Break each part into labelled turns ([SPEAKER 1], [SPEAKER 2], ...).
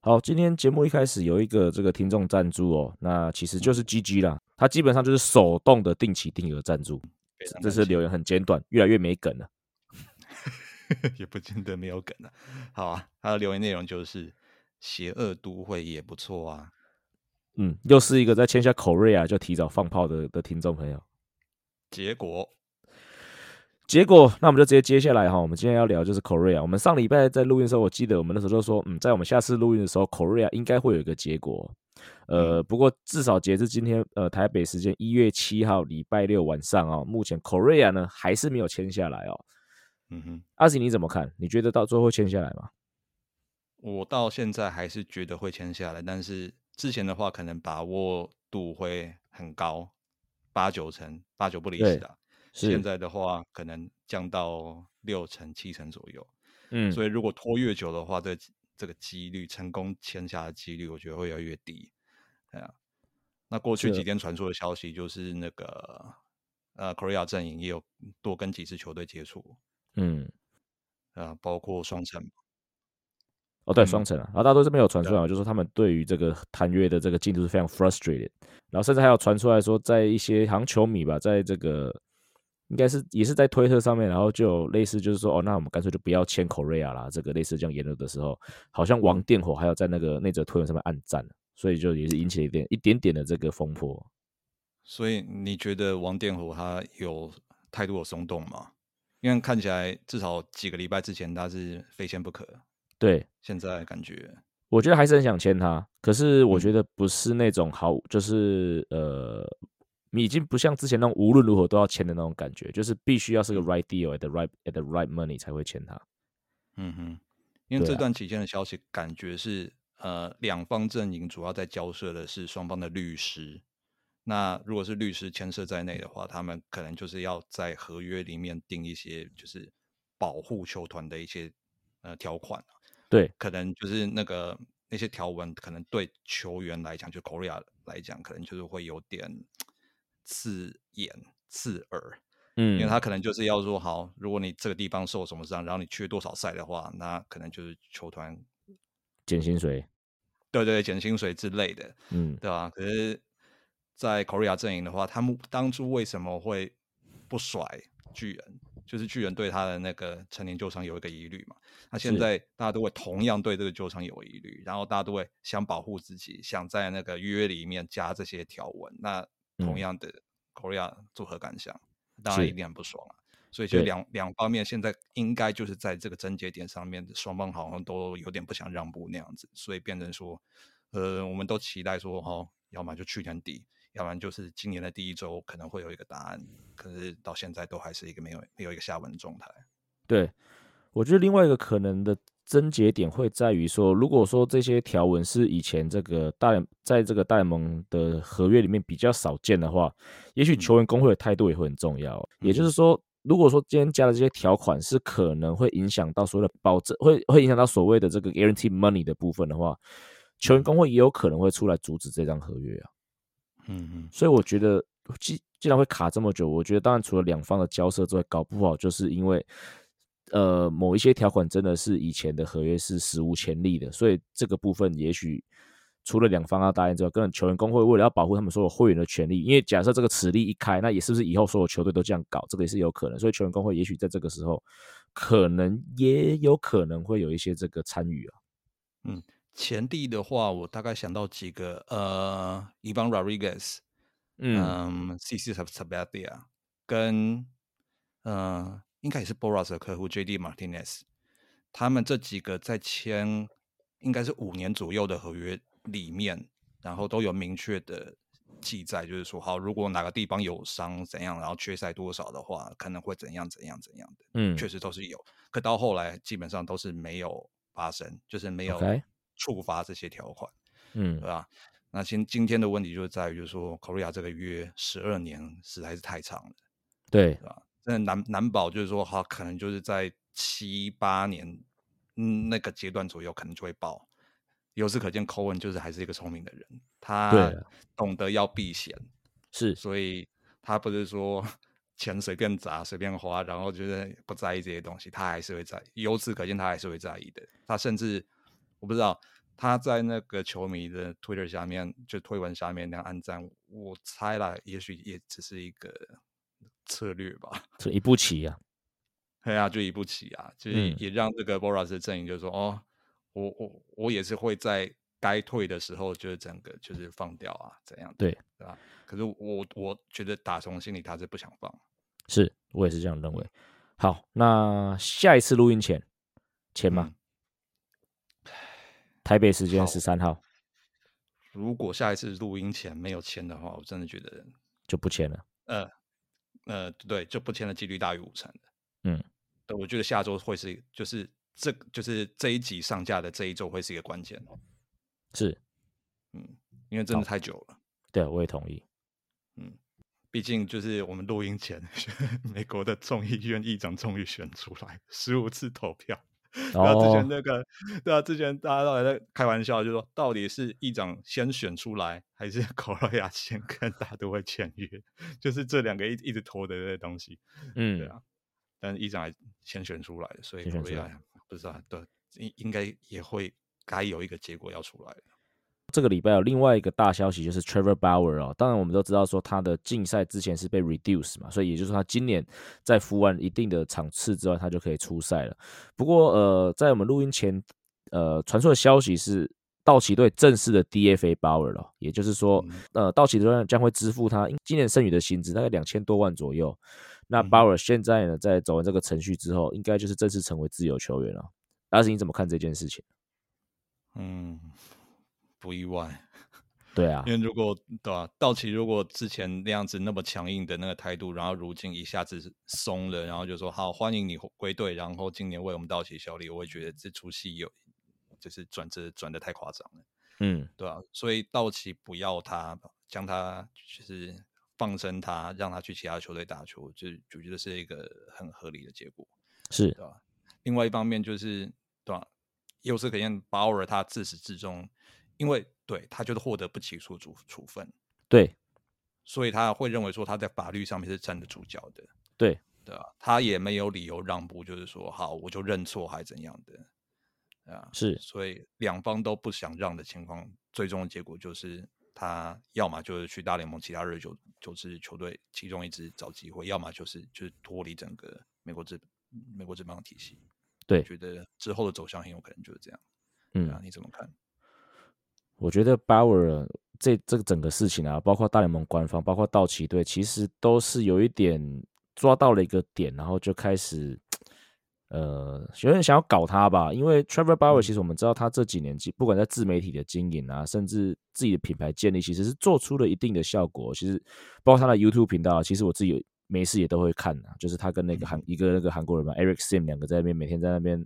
[SPEAKER 1] 好，今天节目一开始有一个这个听众赞助哦，那其实就是 GG 啦，它基本上就是手动的定期定额赞助，这是留言很简短，越来越没梗了。
[SPEAKER 2] 也不见得没有梗了。好啊，他的留言内容就是“邪恶都会也不错啊”。
[SPEAKER 1] 嗯，又是一个在签下 Korea 就提早放炮的的听众朋友。
[SPEAKER 2] 结果，
[SPEAKER 1] 结果，那我们就直接接下来哈。我们今天要聊就是 Korea。我们上礼拜在录音的时候，我记得我们那时候就说，嗯，在我们下次录音的时候，Korea 应该会有一个结果。呃，不过至少截至今天，呃，台北时间一月七号礼拜六晚上啊，目前 Korea 呢还是没有签下来哦。嗯哼，阿喜你怎么看？你觉得到最后会签下来吗？
[SPEAKER 2] 我到现在还是觉得会签下来，但是之前的话可能把握度会很高，八九成，八九不离十啊。现在的话可能降到六成、七成左右。嗯，所以如果拖越久的话，这这个几率成功签下的几率，我觉得会要越低。对啊，那过去几天传出的消息就是那个呃，Korea 阵营也有多跟几支球队接触。嗯，啊，包括双城，
[SPEAKER 1] 哦，对，双城啊，然后大多这边有传出来，就是说他们对于这个谈约的这个进度是非常 frustrated，然后甚至还有传出来说，在一些好像球迷吧，在这个应该是也是在推特上面，然后就有类似就是说，哦，那我们干脆就不要签 Korea 啦，这个类似这样言论的时候，好像王电火还有在那个那则推文上面暗赞所以就也是引起了一点一点点的这个风波。
[SPEAKER 2] 所以你觉得王电火他有态度有松动吗？因为看起来至少几个礼拜之前他是非签不可，
[SPEAKER 1] 对，
[SPEAKER 2] 现在感觉
[SPEAKER 1] 我觉得还是很想签他，可是我觉得不是那种好，就是呃，已经不像之前那种无论如何都要签的那种感觉，就是必须要是个 right deal at the right at the right money 才会签他。
[SPEAKER 2] 嗯哼，因为这段期间的消息感觉是呃，两方阵营主要在交涉的是双方的律师。那如果是律师牵涉在内的话，他们可能就是要在合约里面定一些就是保护球团的一些呃条款
[SPEAKER 1] 对，
[SPEAKER 2] 可能就是那个那些条文，可能对球员来讲，就 Korea 来讲，可能就是会有点刺眼、刺耳。嗯，因为他可能就是要说，好，如果你这个地方受什么伤，然后你缺多少赛的话，那可能就是球团
[SPEAKER 1] 减薪水。
[SPEAKER 2] 对对，减薪水之类的。嗯，对吧？可是。在 Korea 阵营的话，他们当初为什么会不甩巨人？就是巨人对他的那个成年旧伤有一个疑虑嘛。那现在大家都会同样对这个旧伤有疑虑，然后大家都会想保护自己，想在那个约里面加这些条文。那同样的 Korea 作何感想？当然一定很不爽啊。所以就两两方面现在应该就是在这个症结点上面，双方好像都有点不想让步那样子，所以变成说，呃，我们都期待说，哦，要么就去年底。要不然就是今年的第一周可能会有一个答案，可是到现在都还是一个没有没有一个下文的状态。
[SPEAKER 1] 对，我觉得另外一个可能的症结点会在于说，如果说这些条文是以前这个大联在这个大联盟的合约里面比较少见的话，也许球员工会的态度也会很重要。也就是说，如果说今天加的这些条款是可能会影响到所谓的保证，会会影响到所谓的这个 guarantee money 的部分的话，球员工会也有可能会出来阻止这张合约啊。嗯嗯，所以我觉得既既然会卡这么久，我觉得当然除了两方的交涉之外，搞不好就是因为呃某一些条款真的是以前的合约是史无前例的，所以这个部分也许除了两方要答应之外，跟球员工会为了要保护他们所有会员的权利，因为假设这个此例一开，那也是不是以后所有球队都这样搞，这个也是有可能，所以球员工会也许在这个时候可能也有可能会有一些这个参与啊，
[SPEAKER 2] 嗯。前地的话，我大概想到几个，呃，伊邦 Rodriguez，嗯，C C Sabathia，跟，呃，应该也是 Boras 的客户 J D Martinez，他们这几个在签应该是五年左右的合约里面，然后都有明确的记载，就是说，好，如果哪个地方有伤怎样，然后缺赛多少的话，可能会怎样怎样怎样的，嗯，确实都是有，可到后来基本上都是没有发生，就是没有。触发这些条款，嗯，对吧？那今今天的问题就是在于，就是说，Korea 这个约十二年实在是太长了，
[SPEAKER 1] 对，
[SPEAKER 2] 是吧？真的难难保，就是说，好，可能就是在七八年，嗯，那个阶段左右，可能就会爆。由此可见，Cohen 就是还是一个聪明的人，他懂得要避险，
[SPEAKER 1] 是，
[SPEAKER 2] 所以他不是说钱随便砸、随便花，然后就是不在意这些东西，他还是会在。由此可见，他还是会在意的。他甚至我不知道他在那个球迷的 Twitter 下面，就推文下面那样按赞，我猜了，也许也只是一个策略吧，
[SPEAKER 1] 这一步棋呀，
[SPEAKER 2] 对啊，就一步棋啊，就是也让这个 Boras 的阵营就说哦。我我我也是会在该退的时候，就是整个就是放掉啊，怎样？
[SPEAKER 1] 对
[SPEAKER 2] 对吧？可是我我觉得打从心里他是不想放，
[SPEAKER 1] 是我也是这样认为。好，那下一次录音前签吗？台北时间十三号。
[SPEAKER 2] 如果下一次录音前没有签的话，我真的觉得
[SPEAKER 1] 就不签了。
[SPEAKER 2] 呃呃，对，就不签的几率大于五成的。
[SPEAKER 1] 嗯，
[SPEAKER 2] 对，我觉得下周会是就是。这就是这一集上架的这一周会是一个关键，
[SPEAKER 1] 是，
[SPEAKER 2] 嗯，因为真的太久了。
[SPEAKER 1] 对，我也同意。
[SPEAKER 2] 嗯，毕竟就是我们录音前，美国的众议院议长终于选出来，十五次投票。然后之前那个，对啊，之前大家都还在开玩笑，就说到底是议长先选出来，还是考拉亚先跟大都会签约？就是这两个一一直拖的这些东西。嗯，对啊。但是议长还先选出来所以考拉亚。不知道，对，应应该也会该有一个结果要出来
[SPEAKER 1] 这个礼拜有另外一个大消息，就是 Trevor Bauer 哦。当然，我们都知道说他的竞赛之前是被 reduce 嘛，所以也就是说他今年在服完一定的场次之外，他就可以出赛了。不过，呃，在我们录音前，呃，传出的消息是道奇队正式的 DFA Bauer 了，也就是说，呃，道奇队将会支付他今年剩余的薪资，大概两千多万左右。那鲍尔现在呢，在走完这个程序之后，应该就是正式成为自由球员了。阿是，你怎么看这件事情？
[SPEAKER 2] 嗯，不意外。
[SPEAKER 1] 对啊，
[SPEAKER 2] 因为如果对吧，道奇如果之前那样子那么强硬的那个态度，然后如今一下子松了，然后就说好欢迎你归队，然后今年为我们道奇效力，我会觉得这出戏有就是转折转的太夸张了。
[SPEAKER 1] 嗯，
[SPEAKER 2] 对啊，所以道奇不要他，将他就是。放生他，让他去其他球队打球，就就觉得是一个很合理的结果，
[SPEAKER 1] 是
[SPEAKER 2] 对吧？另外一方面就是对吧？又是可见，保尔他自始至终，因为对他就是获得不起诉处处分，
[SPEAKER 1] 对，
[SPEAKER 2] 所以他会认为说他在法律上面是站得住脚的，
[SPEAKER 1] 对
[SPEAKER 2] 对啊，他也没有理由让步，就是说好我就认错还是怎样的，啊，
[SPEAKER 1] 是，
[SPEAKER 2] 所以两方都不想让的情况，最终的结果就是。他要么就是去大联盟其他热九九支球队其中一支找机会，要么就是就是脱离整个美国职美国职棒体系。
[SPEAKER 1] 对，
[SPEAKER 2] 觉得之后的走向很有可能就是这样。
[SPEAKER 1] 嗯，
[SPEAKER 2] 你怎么看？
[SPEAKER 1] 我觉得 Bauer 这这个整个事情啊，包括大联盟官方，包括道奇队，其实都是有一点抓到了一个点，然后就开始。呃，有人想要搞他吧？因为 Trevor Bauer 其实我们知道，他这几年不管在自媒体的经营啊，甚至自己的品牌建立，其实是做出了一定的效果。其实包括他的 YouTube 频道，其实我自己没事也都会看啊。就是他跟那个韩一个那个韩国人嘛，Eric Sim 两个在那边每天在那边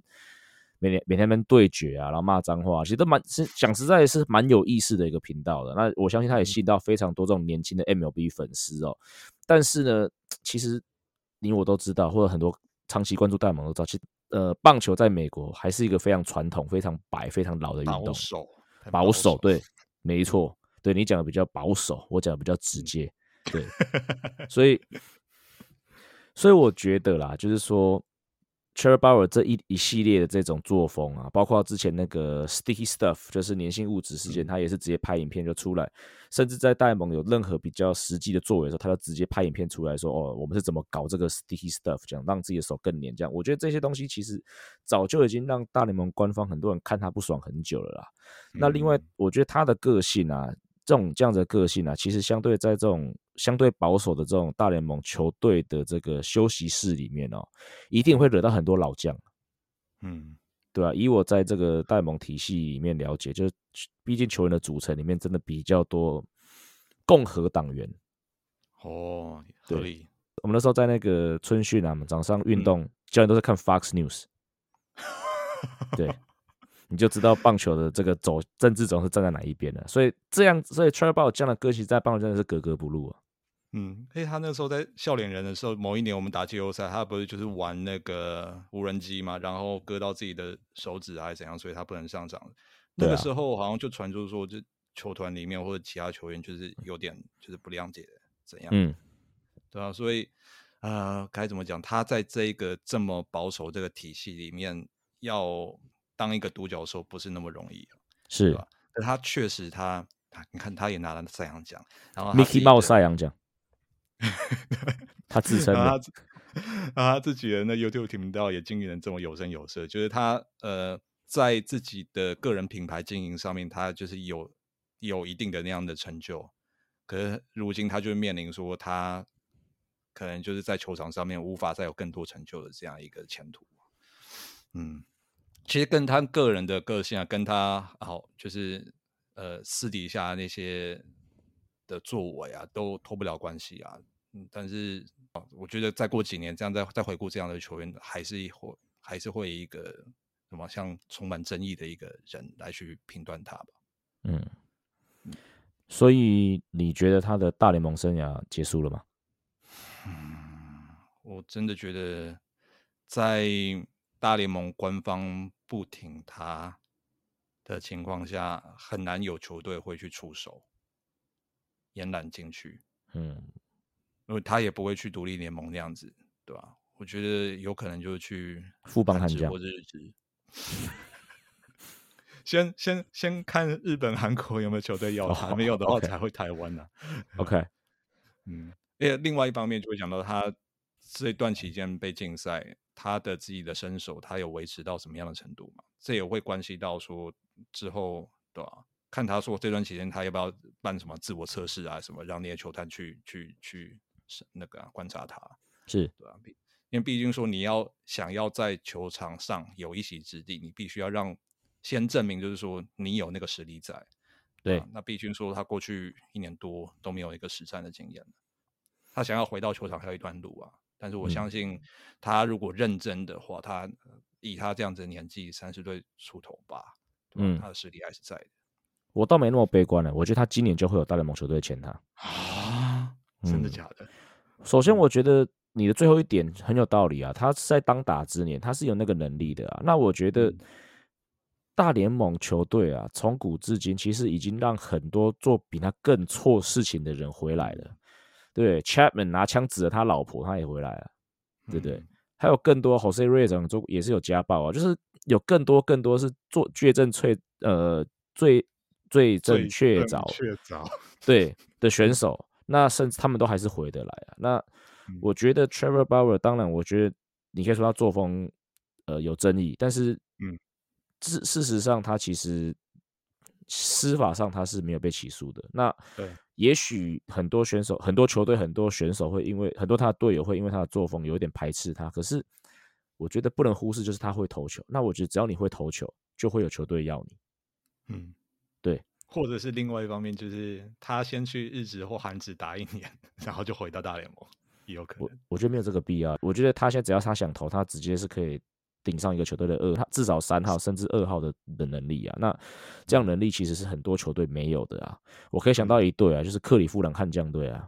[SPEAKER 1] 每天每天那边对决啊，然后骂脏话，其实都蛮是讲实在是蛮有意思的一个频道的。那我相信他也吸引到非常多这种年轻的 MLB 粉丝哦。但是呢，其实你我都知道，或者很多。长期关注大盟都知道，其实呃，棒球在美国还是一个非常传统、非常白、非常老的运动。保
[SPEAKER 2] 守，
[SPEAKER 1] 保守，对，没错，对你讲的比较保守，我讲的比较直接，对，所以，所以我觉得啦，就是说。Cherry Bauer 这一一系列的这种作风啊，包括之前那个 Sticky Stuff，就是粘性物质事件，他也是直接拍影片就出来，甚至在戴蒙有任何比较实际的作为的时候，他就直接拍影片出来说：“哦，我们是怎么搞这个 Sticky Stuff，这样让自己的手更黏。”这样，我觉得这些东西其实早就已经让大联盟官方很多人看他不爽很久了啦。那另外，我觉得他的个性啊。这种这样的个性啊，其实相对在这种相对保守的这种大联盟球队的这个休息室里面哦，一定会惹到很多老将，
[SPEAKER 2] 嗯，
[SPEAKER 1] 对吧？以我在这个大联盟体系里面了解，就是毕竟球员的组成里面真的比较多共和党员。
[SPEAKER 2] 哦，对，
[SPEAKER 1] 我们那时候在那个春训啊，早上运动教练都是看 Fox News，对。你就知道棒球的这个走政治总是站在哪一边了。所以这样，所以 t r e v o r 这样的歌曲在棒球真的是格格不入啊。
[SPEAKER 2] 嗯，哎，他那时候在笑脸人的时候，某一年我们打季后赛，他不是就是玩那个无人机嘛，然后割到自己的手指还是怎样，所以他不能上场。那个时候好像就传出说，就球团里面或者其他球员就是有点就是不谅解怎样，嗯，对啊，所以呃，该怎么讲？他在这个这么保守这个体系里面，要当一个独角兽不是那么容易，
[SPEAKER 1] 是
[SPEAKER 2] 吧？可他确实，他你看，他也拿了赛扬奖，然后
[SPEAKER 1] Mickey 帽赛扬奖。他自称的，
[SPEAKER 2] 他自己的那 YouTube 频道也经营的这么有声有色，就是他呃，在自己的个人品牌经营上面，他就是有有一定的那样的成就。可是如今他就面临说，他可能就是在球场上面无法再有更多成就的这样一个前途。嗯，其实跟他个人的个性啊，跟他好就是呃私底下那些的作为啊，都脱不了关系啊。嗯，但是我觉得再过几年，这样再再回顾这样的球员，还是会还是会一个什么像充满争议的一个人来去评断他吧。
[SPEAKER 1] 嗯，所以你觉得他的大联盟生涯结束了吗？
[SPEAKER 2] 嗯，我真的觉得在大联盟官方不挺他的情况下，很难有球队会去出手延揽进去。嗯。因为他也不会去独立联盟那样子，对吧？我觉得有可能就是去
[SPEAKER 1] 富邦悍将
[SPEAKER 2] 或者日职，先先先看日本、韩国有没有球队要他，没有的话才会台湾 呢。
[SPEAKER 1] OK，
[SPEAKER 2] 嗯，为另外一方面就会讲到他这段期间被禁赛，他的自己的身手他有维持到什么样的程度嘛？这也会关系到说之后，对吧？看他说这段期间他要不要办什么自我测试啊，什么让那些球探去去去。是那个观察他，
[SPEAKER 1] 是
[SPEAKER 2] 对吧？因为毕竟说你要想要在球场上有一席之地，你必须要让先证明，就是说你有那个实力在。
[SPEAKER 1] 对，
[SPEAKER 2] 那毕竟说他过去一年多都没有一个实战的经验他想要回到球场还有一段路啊。但是我相信他如果认真的话，他以他这样子的年纪，三十岁出头吧，嗯，他的实力还是在的。
[SPEAKER 1] 我倒没那么悲观了，我觉得他今年就会有大联盟球队签他
[SPEAKER 2] 啊。真的假的？
[SPEAKER 1] 首先，我觉得你的最后一点很有道理啊。他是在当打之年，他是有那个能力的啊。那我觉得大联盟球队啊，从古至今其实已经让很多做比他更错事情的人回来了。对，Chapman 拿枪指着他老婆，他也回来了，对不对？还有更多 Jose Reyes 做也是有家暴啊，就是有更多更多是做罪证确呃最最正确凿
[SPEAKER 2] 确凿
[SPEAKER 1] 对 的选手。那甚至他们都还是回得来啊。那我觉得 Trevor Bauer，当然，我觉得你可以说他作风呃有争议，但是嗯，事事实上他其实司法上他是没有被起诉的。那
[SPEAKER 2] 对，
[SPEAKER 1] 也许很多选手、很多球队、很多选手会因为很多他的队友会因为他的作风有一点排斥他。可是我觉得不能忽视，就是他会投球。那我觉得只要你会投球，就会有球队要你。
[SPEAKER 2] 嗯，
[SPEAKER 1] 对。
[SPEAKER 2] 或者是另外一方面，就是他先去日职或韩职打一年，然后就回到大联盟，也有可能。
[SPEAKER 1] 我我觉得没有这个必要。我觉得他现在只要他想投，他直接是可以顶上一个球队的二，他至少三号甚至二号的的能力啊。那这样能力其实是很多球队没有的啊。我可以想到一队啊，就是克里夫兰悍将队啊。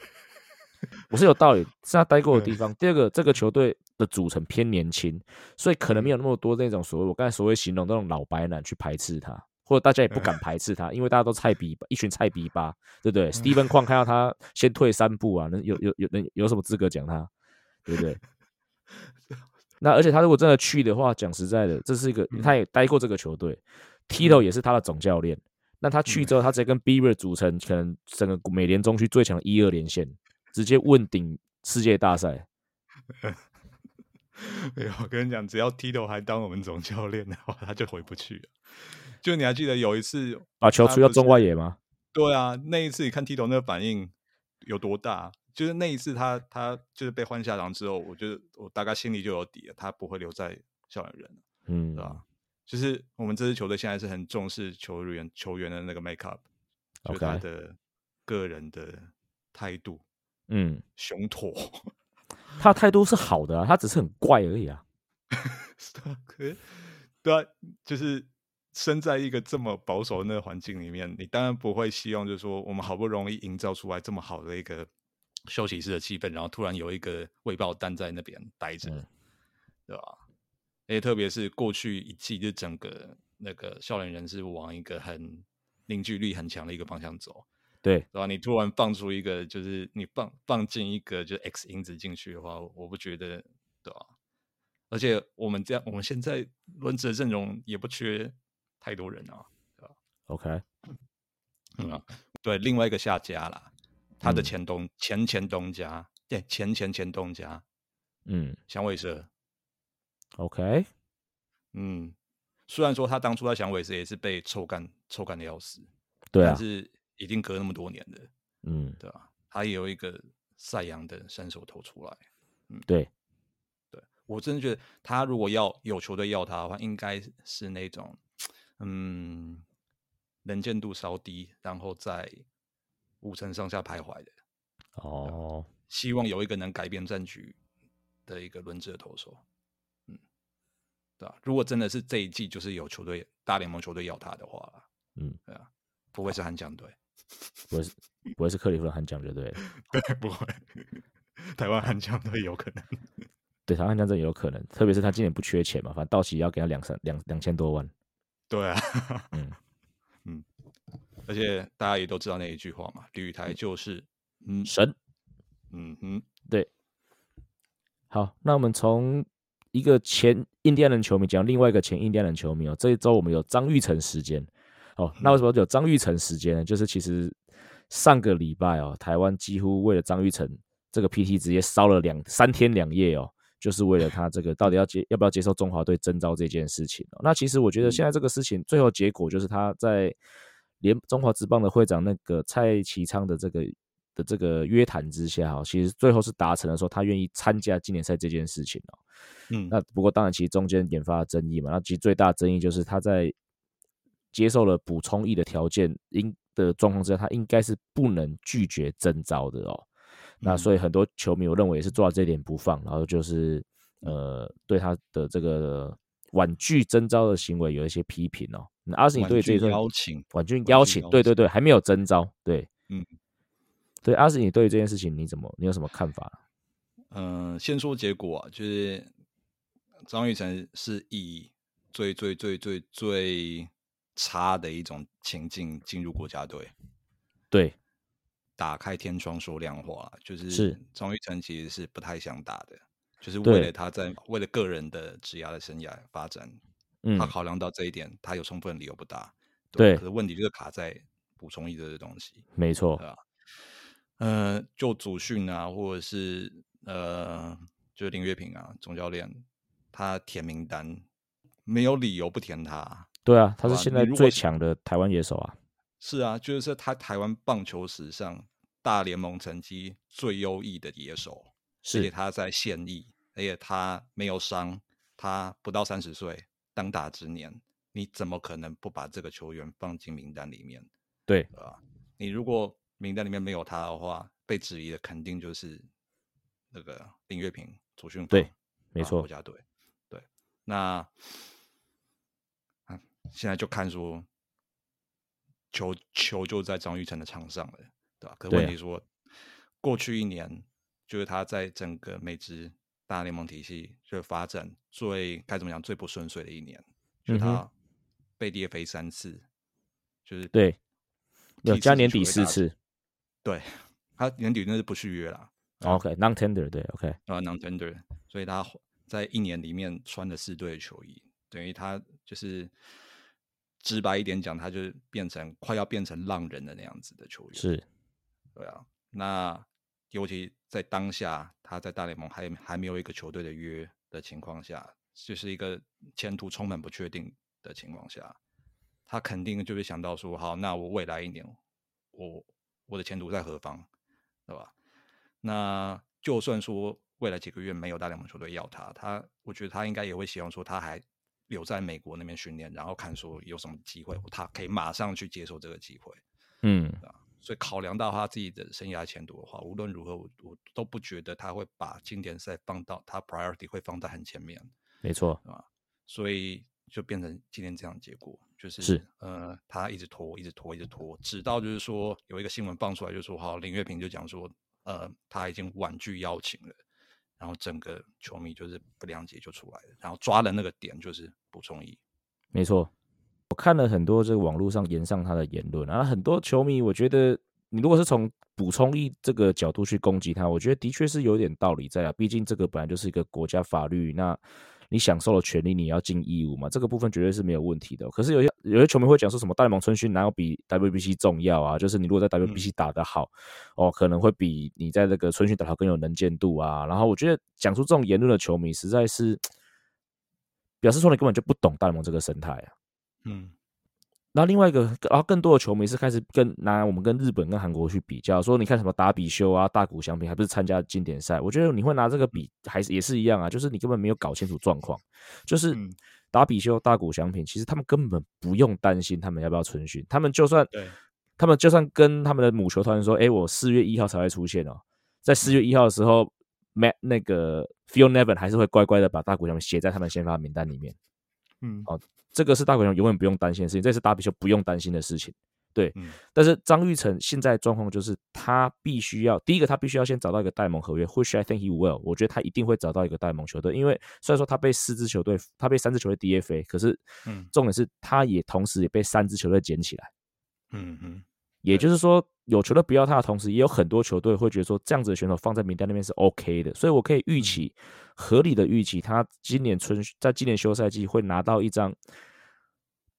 [SPEAKER 1] 我是有道理，是他待过的地方。第二个，这个球队的组成偏年轻，所以可能没有那么多那种所谓我刚才所谓形容那种老白男去排斥他。或者大家也不敢排斥他，因为大家都菜逼，一群菜逼吧，对不对？Steven 矿看到他先退三步啊，能有有有能有什么资格讲他，对不对？那而且他如果真的去的话，讲实在的，这是一个他也待过这个球队，Tito 也是他的总教练。那他去之后，他直接跟 Bieber 组成可能整个美联中区最强的一二连线，直接问鼎世界大赛。
[SPEAKER 2] 没有，我跟你讲，只要 Tito 还当我们总教练的话，他就回不去了。就你还记得有一次
[SPEAKER 1] 把球出到中外野吗？
[SPEAKER 2] 对啊，那一次你看 Tito 那个反应有多大？就是那一次他他就是被换下场之后，我觉得我大概心里就有底了，他不会留在校园人，嗯，对吧？就是我们这支球队现在是很重视球员球员的那个 make up，就他的个人的态度，嗯，雄妥，
[SPEAKER 1] 他的态度是好的啊，他只是很怪而已啊。
[SPEAKER 2] 可是对啊，就是生在一个这么保守的那个环境里面，你当然不会希望，就是说我们好不容易营造出来这么好的一个休息室的气氛，然后突然有一个未爆弹在那边待着，对吧？而且特别是过去一季，就整个那个少年人是往一个很凝聚力很强的一个方向走，
[SPEAKER 1] 对，
[SPEAKER 2] 对吧？你突然放出一个，就是你放放进一个就 X 因子进去的话，我不觉得，对吧？而且我们这样，我们现在轮值的阵容也不缺太多人啊，对吧
[SPEAKER 1] ？OK，
[SPEAKER 2] 嗯，对，另外一个下家啦，他的前东前前东家，对，前前前东家，
[SPEAKER 1] 嗯，
[SPEAKER 2] 响尾蛇
[SPEAKER 1] ，OK，
[SPEAKER 2] 嗯，虽然说他当初在响尾蛇也是被臭干臭干的要死，
[SPEAKER 1] 对
[SPEAKER 2] 啊，但是已经隔那么多年了，
[SPEAKER 1] 嗯，
[SPEAKER 2] 对吧？他也有一个赛扬的伸手投出来，嗯，
[SPEAKER 1] 对。
[SPEAKER 2] 对我真的觉得，他如果要有球队要他的话，应该是那种，嗯，能见度稍低，然后在五成上下徘徊的。
[SPEAKER 1] 哦，
[SPEAKER 2] 希望有一个能改变战局的一个轮值的投手。嗯，对吧？如果真的是这一季就是有球队大联盟球队要他的话，
[SPEAKER 1] 嗯，
[SPEAKER 2] 对啊，不会是悍将队，
[SPEAKER 1] 不会是不会是克利夫兰悍将就对，
[SPEAKER 2] 对，不会，台湾悍将队有可能。
[SPEAKER 1] 对，台湾这样也有可能，特别是他今年不缺钱嘛，反正到期要给他两三两两千多万。
[SPEAKER 2] 对啊，嗯嗯，而且大家也都知道那一句话嘛，绿台就是嗯
[SPEAKER 1] 神，
[SPEAKER 2] 嗯哼，
[SPEAKER 1] 对。好，那我们从一个前印第安人球迷讲另外一个前印第安人球迷哦，这一周我们有张玉成时间哦，那为什么有张玉成时间呢？就是其实上个礼拜哦，台湾几乎为了张玉成这个 PT 直接烧了两三天两夜哦。就是为了他这个到底要接要不要接受中华队征召这件事情那其实我觉得现在这个事情最后结果就是他在联中华职棒的会长那个蔡其昌的这个的这个约谈之下哈，其实最后是达成了说他愿意参加今年赛这件事情哦。
[SPEAKER 2] 嗯，
[SPEAKER 1] 那不过当然其实中间引发了争议嘛，那其实最大争议就是他在接受了补充役的条件应的状况之下，他应该是不能拒绝征召的哦。那所以很多球迷，我认为也是做到这点不放，然后就是呃对他的这个婉拒征召的行为有一些批评哦。那阿斯，你对这份
[SPEAKER 2] 邀请
[SPEAKER 1] 婉君邀请，对对对，还没有征召，对，
[SPEAKER 2] 嗯，
[SPEAKER 1] 对阿斯，你对这件事情你怎么你有什么看法？
[SPEAKER 2] 嗯，先说结果啊，就是张玉成是以最最最最最差的一种情境进入国家队，
[SPEAKER 1] 对。
[SPEAKER 2] 打开天窗说亮话，就是。
[SPEAKER 1] 是
[SPEAKER 2] 张玉成其实是不太想打的，就是为了他在为了个人的职业的生涯发展，
[SPEAKER 1] 嗯，
[SPEAKER 2] 他考量到这一点，他有充分理由不打。
[SPEAKER 1] 对，
[SPEAKER 2] 可是问题就是卡在补充一的东西，
[SPEAKER 1] 没错，
[SPEAKER 2] 对吧？呃，就祖训啊，或者是呃，就是林月平啊，总教练他填名单没有理由不填他。
[SPEAKER 1] 对啊，他是现在最强的台湾野手啊。
[SPEAKER 2] 是啊，就是他台湾棒球史上大联盟成绩最优异的野手，而且他在现役，而且他没有伤，他不到三十岁，当打之年，你怎么可能不把这个球员放进名单里面？
[SPEAKER 1] 对，
[SPEAKER 2] 啊，你如果名单里面没有他的话，被质疑的肯定就是那个林月平、左训
[SPEAKER 1] 对，没错，
[SPEAKER 2] 国家队，对，那现在就看说。球球就在张玉成的场上了，对吧？可问题说，过去一年就是他在整个美职大联盟体系就发展最该怎么讲最不顺遂的一年，就是他被 DFA 三次，就是
[SPEAKER 1] 对，有加年底四次，
[SPEAKER 2] 对他年底那是不续约了。
[SPEAKER 1] OK，non tender，对，OK，
[SPEAKER 2] 啊，non tender，所以他在一年里面穿了四队的球衣，等于他就是。直白一点讲，他就变成快要变成浪人的那样子的球员。
[SPEAKER 1] 是，
[SPEAKER 2] 对啊。那尤其在当下，他在大联盟还还没有一个球队的约的情况下，就是一个前途充满不确定的情况下，他肯定就会想到说：好，那我未来一年，我我的前途在何方，对吧？那就算说未来几个月没有大联盟球队要他，他我觉得他应该也会希望说他还。留在美国那边训练，然后看说有什么机会，他可以马上去接受这个机会。
[SPEAKER 1] 嗯，
[SPEAKER 2] 啊，所以考量到他自己的生涯前途的话，无论如何，我我都不觉得他会把经典赛放到他 priority 会放在很前面。
[SPEAKER 1] 没错，
[SPEAKER 2] 啊，所以就变成今天这样结果，就是。
[SPEAKER 1] 是
[SPEAKER 2] 呃，他一直拖，一直拖，一直拖，直到就是说有一个新闻放出来，就说哈林月平就讲说，呃，他已经婉拒邀请了，然后整个球迷就是不谅解就出来了，然后抓的那个点就是补充一，
[SPEAKER 1] 没错，我看了很多这个网络上言上他的言论，然后很多球迷，我觉得你如果是从补充一这个角度去攻击他，我觉得的确是有点道理在啊，毕竟这个本来就是一个国家法律，那。你享受了权利，你要尽义务嘛？这个部分绝对是没有问题的。可是有些有些球迷会讲说什么大联盟春训哪有比 WBC 重要啊？就是你如果在 WBC 打得好，哦，可能会比你在这个春训打好更有能见度啊。然后我觉得讲出这种言论的球迷，实在是表示说你根本就不懂大联盟这个生态啊。嗯。然后另外一个，然后更多的球迷是开始跟拿我们跟日本跟韩国去比较，说你看什么打比修啊、大谷翔平，还不是参加经典赛？我觉得你会拿这个比，还是也是一样啊，就是你根本没有搞清楚状况。就是打比修、大谷翔平，其实他们根本不用担心他们要不要春训，他们就算，他们就算跟他们的母球团说，哎，我四月一号才会出现哦，在四月一号的时候，Matt 那个 Phil Nevin 还是会乖乖的把大谷翔平写在他们先发名单里面。嗯，哦。这个是大鬼熊永远不用担心的事情，这是大比丘不用担心的事情。对，但是张玉成现在状况就是他必须要第一个，他必须要先找到一个戴蒙合约，which I think he will。我觉得他一定会找到一个戴蒙球队，因为虽然说他被四支球队，他被三支球队 DFA，可是，嗯，重点是他也同时也被三支球队捡起来。嗯嗯。也就是说，有球队不要他的同时，也有很多球队会觉得说，这样子的选手放在名单那边是 OK 的，所以我可以预期，合理的预期，他今年春在今年休赛季会拿到一张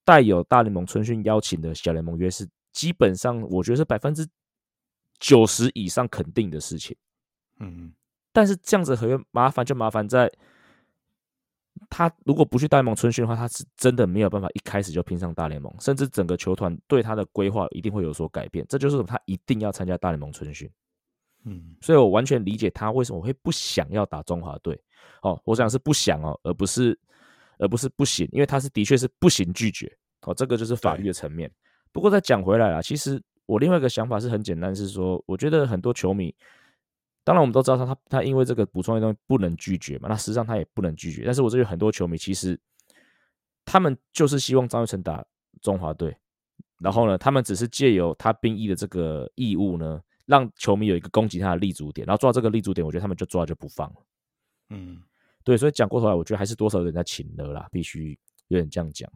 [SPEAKER 1] 带有大联盟春训邀请的小联盟约，是基本上我觉得是百分之九十以上肯定的事情。嗯，但是这样子合约麻烦就麻烦在。他如果不去大联盟春训的话，他是真的没有办法一开始就拼上大联盟，甚至整个球团对他的规划一定会有所改变。这就是他一定要参加大联盟春训。嗯，所以我完全理解他为什么会不想要打中华队。哦，我想是不想哦，而不是而不是不行，因为他是的确是不行拒绝。哦，这个就是法律的层面。不过再讲回来啊，其实我另外一个想法是很简单，是说我觉得很多球迷。当然，我们都知道他他他因为这个补充的东西不能拒绝嘛，那实际上他也不能拒绝。但是我这里很多球迷其实他们就是希望张玉成打中华队，然后呢，他们只是借由他兵役的这个义务呢，让球迷有一个攻击他的立足点，然后抓这个立足点，我觉得他们就抓就不放了。嗯，对，所以讲过头来，我觉得还是多少有点在请了啦，必须有点这样讲。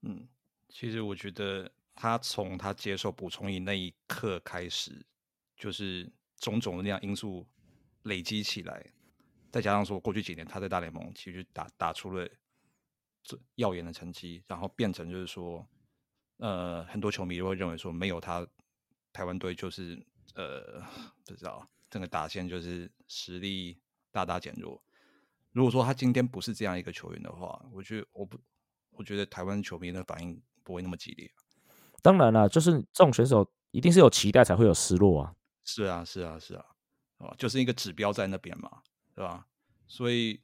[SPEAKER 2] 嗯，其实我觉得他从他接受补充役那一刻开始，就是。种种的那样因素累积起来，再加上说过去几年他在大联盟其实打打出了最耀眼的成绩，然后变成就是说，呃，很多球迷都会认为说没有他，台湾队就是呃不知道整个打线就是实力大大减弱。如果说他今天不是这样一个球员的话，我觉得我不我觉得台湾球迷的反应不会那么激烈。
[SPEAKER 1] 当然了，就是这种选手一定是有期待才会有失落啊。
[SPEAKER 2] 是啊，是啊，是啊，哦，就是一个指标在那边嘛，对吧？所以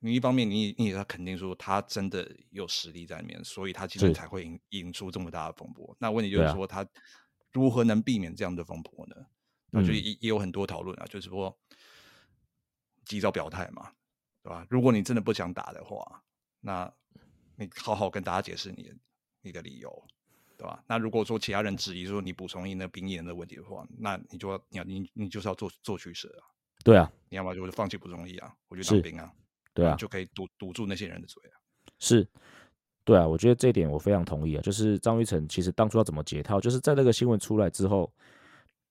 [SPEAKER 2] 你一方面你你他肯定说他真的有实力在里面，所以他其实才会引引出这么大的风波。那问题就是说他如何能避免这样的风波呢？我觉得也也有很多讨论啊，就是说及早表态嘛，对吧？如果你真的不想打的话，那你好好跟大家解释你你的理由。对吧？那如果说其他人质疑说你补充一那兵役的问题的话，那你就要你要你你就是要做做取舍啊。
[SPEAKER 1] 对啊，
[SPEAKER 2] 你要么就是放弃补充役啊，我就当兵啊。
[SPEAKER 1] 对啊，
[SPEAKER 2] 就可以堵堵住那些人的嘴啊。
[SPEAKER 1] 是，对啊，我觉得这一点我非常同意啊。就是张玉成其实当初要怎么解套，就是在那个新闻出来之后，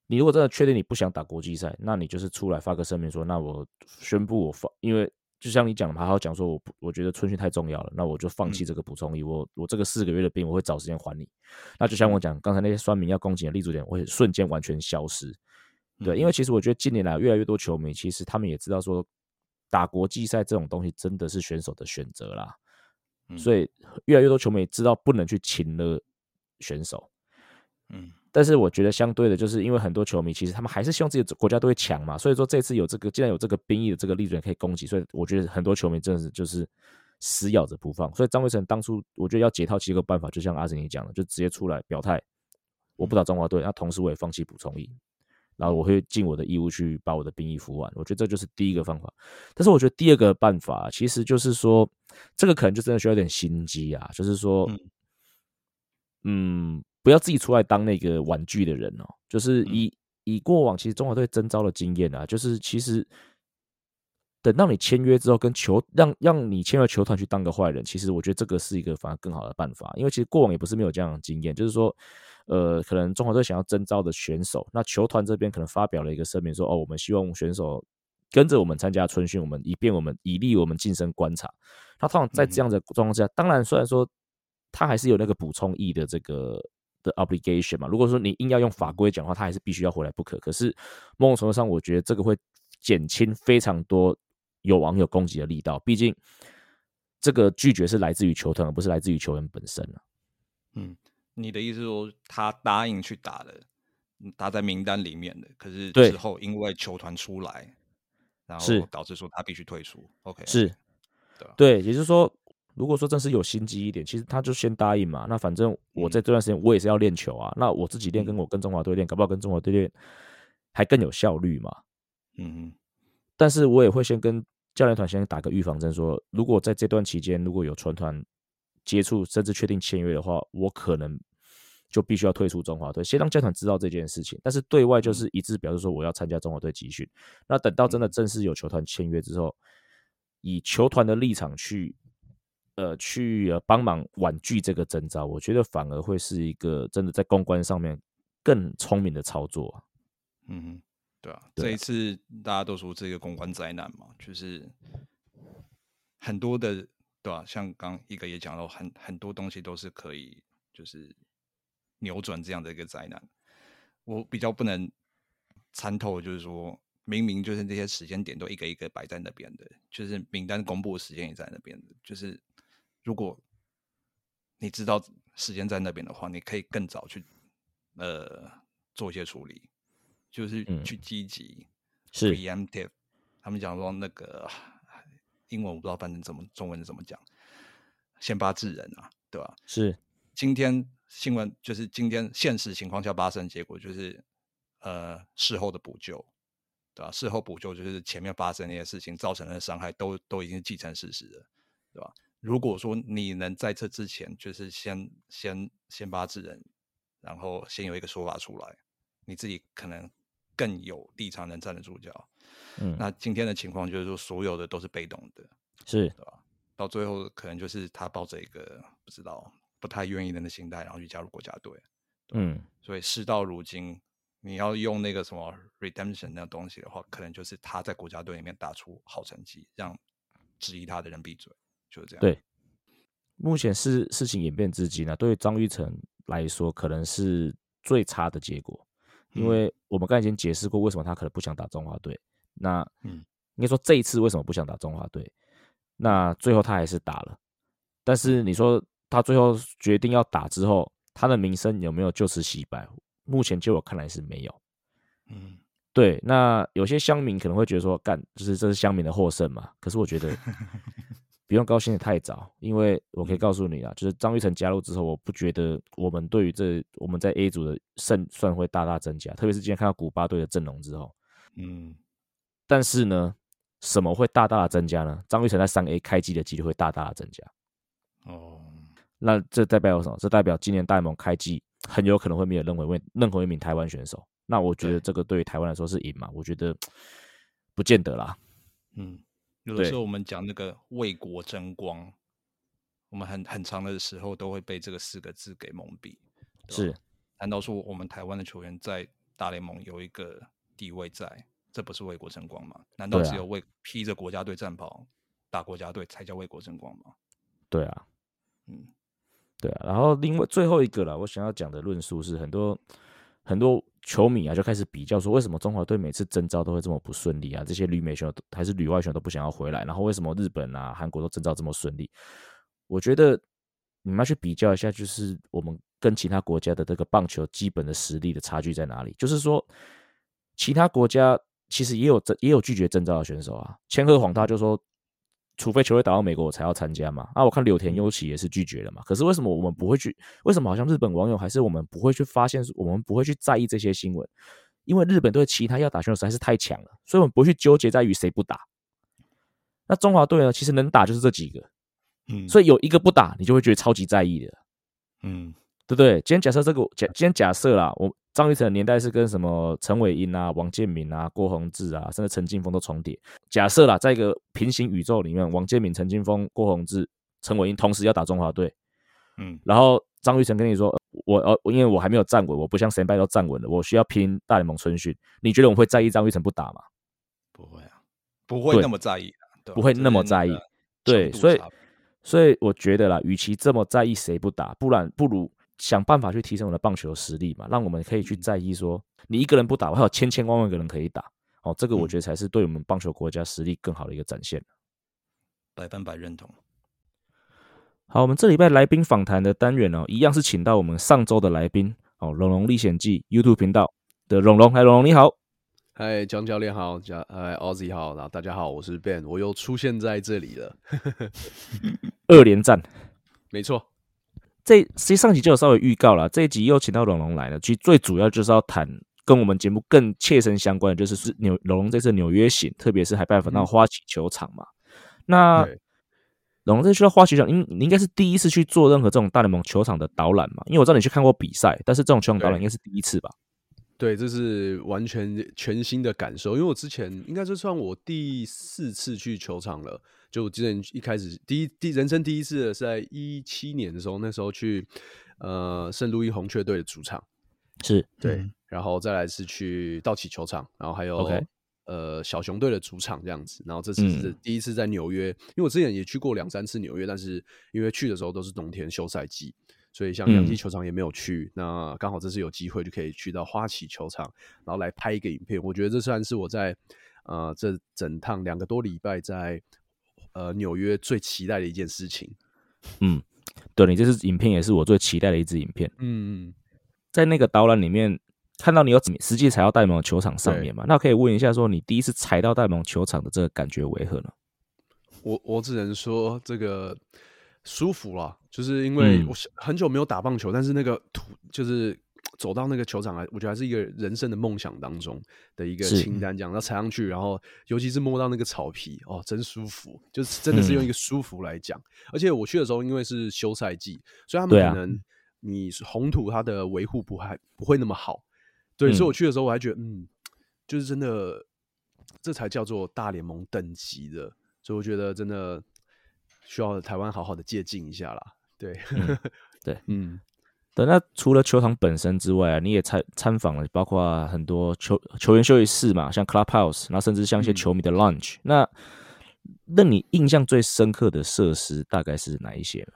[SPEAKER 1] 你如果真的确定你不想打国际赛，那你就是出来发个声明说，那我宣布我放，因为。就像你讲的，好好讲说，我我觉得春训太重要了，那我就放弃这个补充役。我我这个四个月的兵，我会找时间还你。那就像我讲，刚才那些酸民要攻击的立足点，会瞬间完全消失。对，因为其实我觉得近年来越来越多球迷，其实他们也知道说，打国际赛这种东西真的是选手的选择啦。所以越来越多球迷知道不能去擒了选手。嗯。但是我觉得相对的，就是因为很多球迷其实他们还是希望自己的国家都会强嘛，所以说这次有这个既然有这个兵役的这个利润可以攻击，所以我觉得很多球迷真的是就是死咬着不放。所以张伟成当初我觉得要解套，其实个办法就像阿珍你讲的，就直接出来表态，我不打中华队，那同时我也放弃补充役。然后我会尽我的义务去把我的兵役服完。我觉得这就是第一个方法。但是我觉得第二个办法，其实就是说，这个可能就真的需要点心机啊，就是说，嗯，不要自己出来当那个玩具的人哦。就是以以过往其实中华队征招的经验啊，就是其实。等到你签约之后，跟球让让你签了球团去当个坏人，其实我觉得这个是一个反而更好的办法。因为其实过往也不是没有这样的经验，就是说，呃，可能中华队想要征召的选手，那球团这边可能发表了一个声明说，哦，我们希望选手跟着我们参加春训，我们以便我们以利我们晋升观察。那通常在这样的状况下，当然虽然说他还是有那个补充役的这个的 obligation 嘛，如果说你硬要用法规讲的话，他还是必须要回来不可。可是某种程度上，我觉得这个会减轻非常多。有网友攻击的力道，毕竟这个拒绝是来自于球团，而不是来自于球员本身
[SPEAKER 2] 嗯，你的意思说他答应去打的，打在名单里面的，可是之后因为球团出来，然后导致说他必须退出。OK，
[SPEAKER 1] 是，对，也就是说，如果说真是有心机一点，其实他就先答应嘛。那反正我在这段时间我也是要练球啊，那我自己练，跟我跟中华队练，搞不好跟中华队练还更有效率嘛。嗯，但是我也会先跟。教练团先打个预防针，说如果在这段期间如果有船团接触，甚至确定签约的话，我可能就必须要退出中华队，先让教团知道这件事情。但是对外就是一致表示说我要参加中华队集训。那等到真的正式有球团签约之后，以球团的立场去呃去帮忙婉拒这个征召，我觉得反而会是一个真的在公关上面更聪明的操作。
[SPEAKER 2] 嗯。对啊，这一次大家都说这个公关灾难嘛，就是很多的，对吧？像刚一个也讲到，很很多东西都是可以就是扭转这样的一个灾难。我比较不能参透，就是说明明就是这些时间点都一个一个摆在那边的，就是名单公布的时间也在那边的，就是如果你知道时间在那边的话，你可以更早去呃做一些处理。就是去积极，
[SPEAKER 1] 是
[SPEAKER 2] preemptive。他们讲说那个英文我不知道，反正怎么中文怎么讲，先发制人啊，对吧？
[SPEAKER 1] 是
[SPEAKER 2] 今天新闻就是今天现实情况下发生结果就是呃事后的补救，对吧？事后补救就是前面发生那些事情造成的伤害都都已经既成事实了，对吧？如果说你能在这之前就是先先先发制人，然后先有一个说法出来，你自己可能。更有立场能站得住脚，嗯，那今天的情况就是说，所有的都是被动的，
[SPEAKER 1] 是，
[SPEAKER 2] 对吧？到最后可能就是他抱着一个不知道、不太愿意的心态，然后去加入国家队，嗯，所以事到如今，你要用那个什么 redemption 那东西的话，可能就是他在国家队里面打出好成绩，让质疑他的人闭嘴，就这样。
[SPEAKER 1] 对，目前事事情演变至今呢，对于张玉成来说，可能是最差的结果。因为我们刚才已经解释过，为什么他可能不想打中华队。那，嗯，应该说这一次为什么不想打中华队？那最后他还是打了。但是你说他最后决定要打之后，他的名声有没有就此洗白？目前就我看来是没有。嗯，对。那有些乡民可能会觉得说，干，就是这是乡民的获胜嘛？可是我觉得。不用高兴的太早，因为我可以告诉你啊，就是张玉成加入之后，我不觉得我们对于这我们在 A 组的胜算会大大增加，特别是今天看到古巴队的阵容之后，嗯，但是呢，什么会大大的增加呢？张玉成在三 A 开机的几率会大大的增加，哦，那这代表什么？这代表今年大联盟开机很有可能会没有任何位任何一名台湾选手，那我觉得这个对于台湾来说是赢嘛？我觉得不见得啦，嗯。
[SPEAKER 2] 有的时候我们讲那个为国争光，我们很很长的时候都会被这个四个字给蒙蔽。
[SPEAKER 1] 是，
[SPEAKER 2] 难道说我们台湾的球员在大联盟有一个地位在，这不是为国争光吗？难道只有为披着国家队战袍打国家队才叫为国争光吗？
[SPEAKER 1] 对啊，嗯，对啊。然后另外最后一个了，我想要讲的论述是很多很多。球迷啊，就开始比较说，为什么中华队每次征召都会这么不顺利啊？这些旅美选手还是旅外选手都不想要回来，然后为什么日本啊、韩国都征召这么顺利？我觉得你们要去比较一下，就是我们跟其他国家的这个棒球基本的实力的差距在哪里？就是说，其他国家其实也有征也有拒绝征召的选手啊。千鹤晃他就说。除非球队打到美国，我才要参加嘛。啊，我看柳田优起也是拒绝了嘛。可是为什么我们不会去？为什么好像日本网友还是我们不会去发现？我们不会去在意这些新闻？因为日本队其他要打选手实在是太强了，所以我们不会去纠结在于谁不打。那中华队呢，其实能打就是这几个，嗯，所以有一个不打，你就会觉得超级在意的，嗯，对不对？今天假设这个假，今天假设啦，我张玉成的年代是跟什么陈伟英啊、王建民啊、郭宏志啊，甚至陈金峰都重叠。假设啦，在一个平行宇宙里面，王建民、陈金峰、郭宏志、陈伟英同时要打中华队，嗯，然后张玉成跟你说，我呃，因为我还没有站稳，我不像神拜都站稳了，我需要拼大联盟春训。你觉得我们会在意张玉成不打吗？
[SPEAKER 2] 不会啊，不会那么在意。
[SPEAKER 1] 不会那么在意，对，所以，所以我觉得啦，与其这么在意谁不打，不然不如想办法去提升我们的棒球实力嘛，让我们可以去在意说，你一个人不打，我还有千千万万个人可以打，哦，这个我觉得才是对我们棒球国家实力更好的一个展现。
[SPEAKER 2] 百分百认同。
[SPEAKER 1] 好，我们这礼拜来宾访谈的单元哦，一样是请到我们上周的来宾哦，《龙龙历险记》YouTube 频道的龙龙，嗨，龙龙你好。
[SPEAKER 3] 嗨，江教练好，江哎，Ozzy 好，然后大家好，我是 Ben，我又出现在这里了，
[SPEAKER 1] 二连战，
[SPEAKER 3] 没错。
[SPEAKER 1] 这实际上集就有稍微预告了，这一集又请到龙龙来了，其实最主要就是要谈跟我们节目更切身相关的，就是是纽龙龙这次纽约行，特别是还拜访到花旗球场嘛。那龙龙这次到花旗球场，应你应该是第一次去做任何这种大联盟球场的导览嘛？因为我知道你去看过比赛，但是这种球场导览应该是第一次吧？
[SPEAKER 3] 对，这是完全全新的感受，因为我之前应该是算我第四次去球场了。就我之前一开始第一第人生第一次是在一七年的时候，那时候去呃圣路易红雀队的主场，
[SPEAKER 1] 是
[SPEAKER 3] 对，然后再来是去道奇球场，然后还有呃小熊队的主场这样子。然后这次是第一次在纽约，因为我之前也去过两三次纽约，但是因为去的时候都是冬天休赛季。所以像洋基球场也没有去，那刚好这次有机会就可以去到花旗球场，然后来拍一个影片。我觉得这算是我在呃这整趟两个多礼拜在呃纽约最期待的一件事情。
[SPEAKER 1] 嗯，对你这次影片也是我最期待的一支影片。嗯嗯，在那个导览里面看到你有实际踩到戴蒙球场上面嘛？那可以问一下，说你第一次踩到戴蒙球场的这个感觉为何呢？
[SPEAKER 3] 我我只能说这个。舒服了，就是因为我很久没有打棒球，但是那个土就是走到那个球场来，我觉得还是一个人生的梦想当中的一个清单，这样，然后踩上去，然后尤其是摸到那个草皮，哦，真舒服，就是真的是用一个舒服来讲。而且我去的时候，因为是休赛季，所以他们可能你红土它的维护不还不会那么好，对，所以我去的时候我还觉得，嗯，就是真的，这才叫做大联盟等级的，所以我觉得真的。需要台湾好好的借鉴一下啦。对，
[SPEAKER 1] 对，嗯，对。那除了球场本身之外啊，你也参参访了，包括很多球球员休息室嘛，像 Clubhouse，然后甚至像一些球迷的 Lunch。那让你印象最深刻的设施大概是哪一些？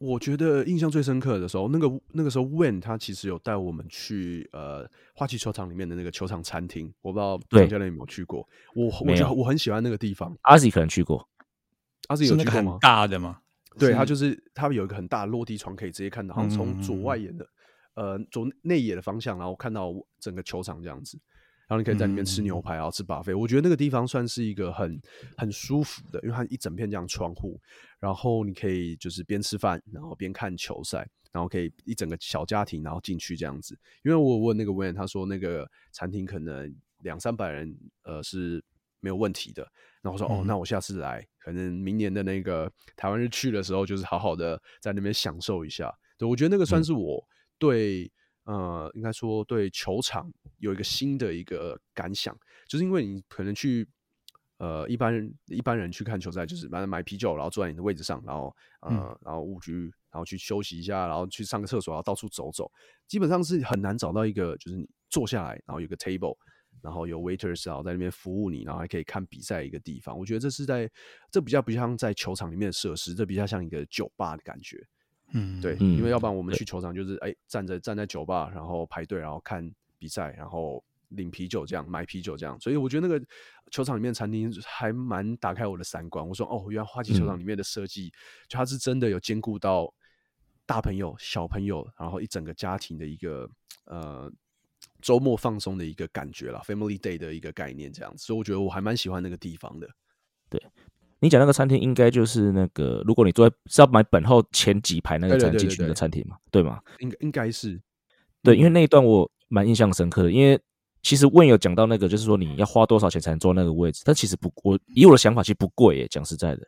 [SPEAKER 3] 我觉得印象最深刻的时候，那个那个时候，When 他其实有带我们去呃花旗球场里面的那个球场餐厅，我不知道张教练有没有去过。我我觉得我很喜欢那个地方。
[SPEAKER 1] 阿 Z 可能去过。
[SPEAKER 3] 阿 Z 有去过
[SPEAKER 2] 吗大的吗？
[SPEAKER 3] 对，它就是它有一个很大的落地窗，可以直接看到，然后从左外野的呃左内野的方向，然后看到整个球场这样子。然后你可以在里面吃牛排，然后吃巴菲。我觉得那个地方算是一个很很舒服的，因为它一整片这样窗户，然后你可以就是边吃饭，然后边看球赛，然后可以一整个小家庭然后进去这样子。因为我问那个 Wen，他说那个餐厅可能两三百人呃是没有问题的。然后我说哦，那我下次来，可能明年的那个台湾日去的时候，就是好好的在那边享受一下。对我觉得那个算是我对呃，应该说对球场有一个新的一个感想，就是因为你可能去呃一般人一般人去看球赛，就是买买啤酒，然后坐在你的位置上，然后呃然后误局，然后去休息一下，然后去上个厕所，然后到处走走，基本上是很难找到一个就是你坐下来，然后有个 table。然后有 waiters 啊在那边服务你，然后还可以看比赛一个地方。我觉得这是在这比较不像在球场里面的设施，这比较像一个酒吧的感觉。嗯，对，因为要不然我们去球场就是哎站着站在酒吧，然后排队，然后看比赛，然后领啤酒这样买啤酒这样。所以我觉得那个球场里面餐厅还蛮打开我的三观。我说哦，原来花旗球场里面的设计，就它是真的有兼顾到大朋友、小朋友，然后一整个家庭的一个呃。周末放松的一个感觉了，Family Day 的一个概念这样子，所以我觉得我还蛮喜欢那个地方的。
[SPEAKER 1] 对你讲那个餐厅，应该就是那个，如果你坐在是要买本后前几排那个餐进去的餐厅嘛，对吗？
[SPEAKER 3] 应应该是。
[SPEAKER 1] 对，因为那一段我蛮印象深刻的，因为其实问有讲到那个，就是说你要花多少钱才能坐那个位置，但其实不，我以我的想法，其实不贵耶。讲实在的，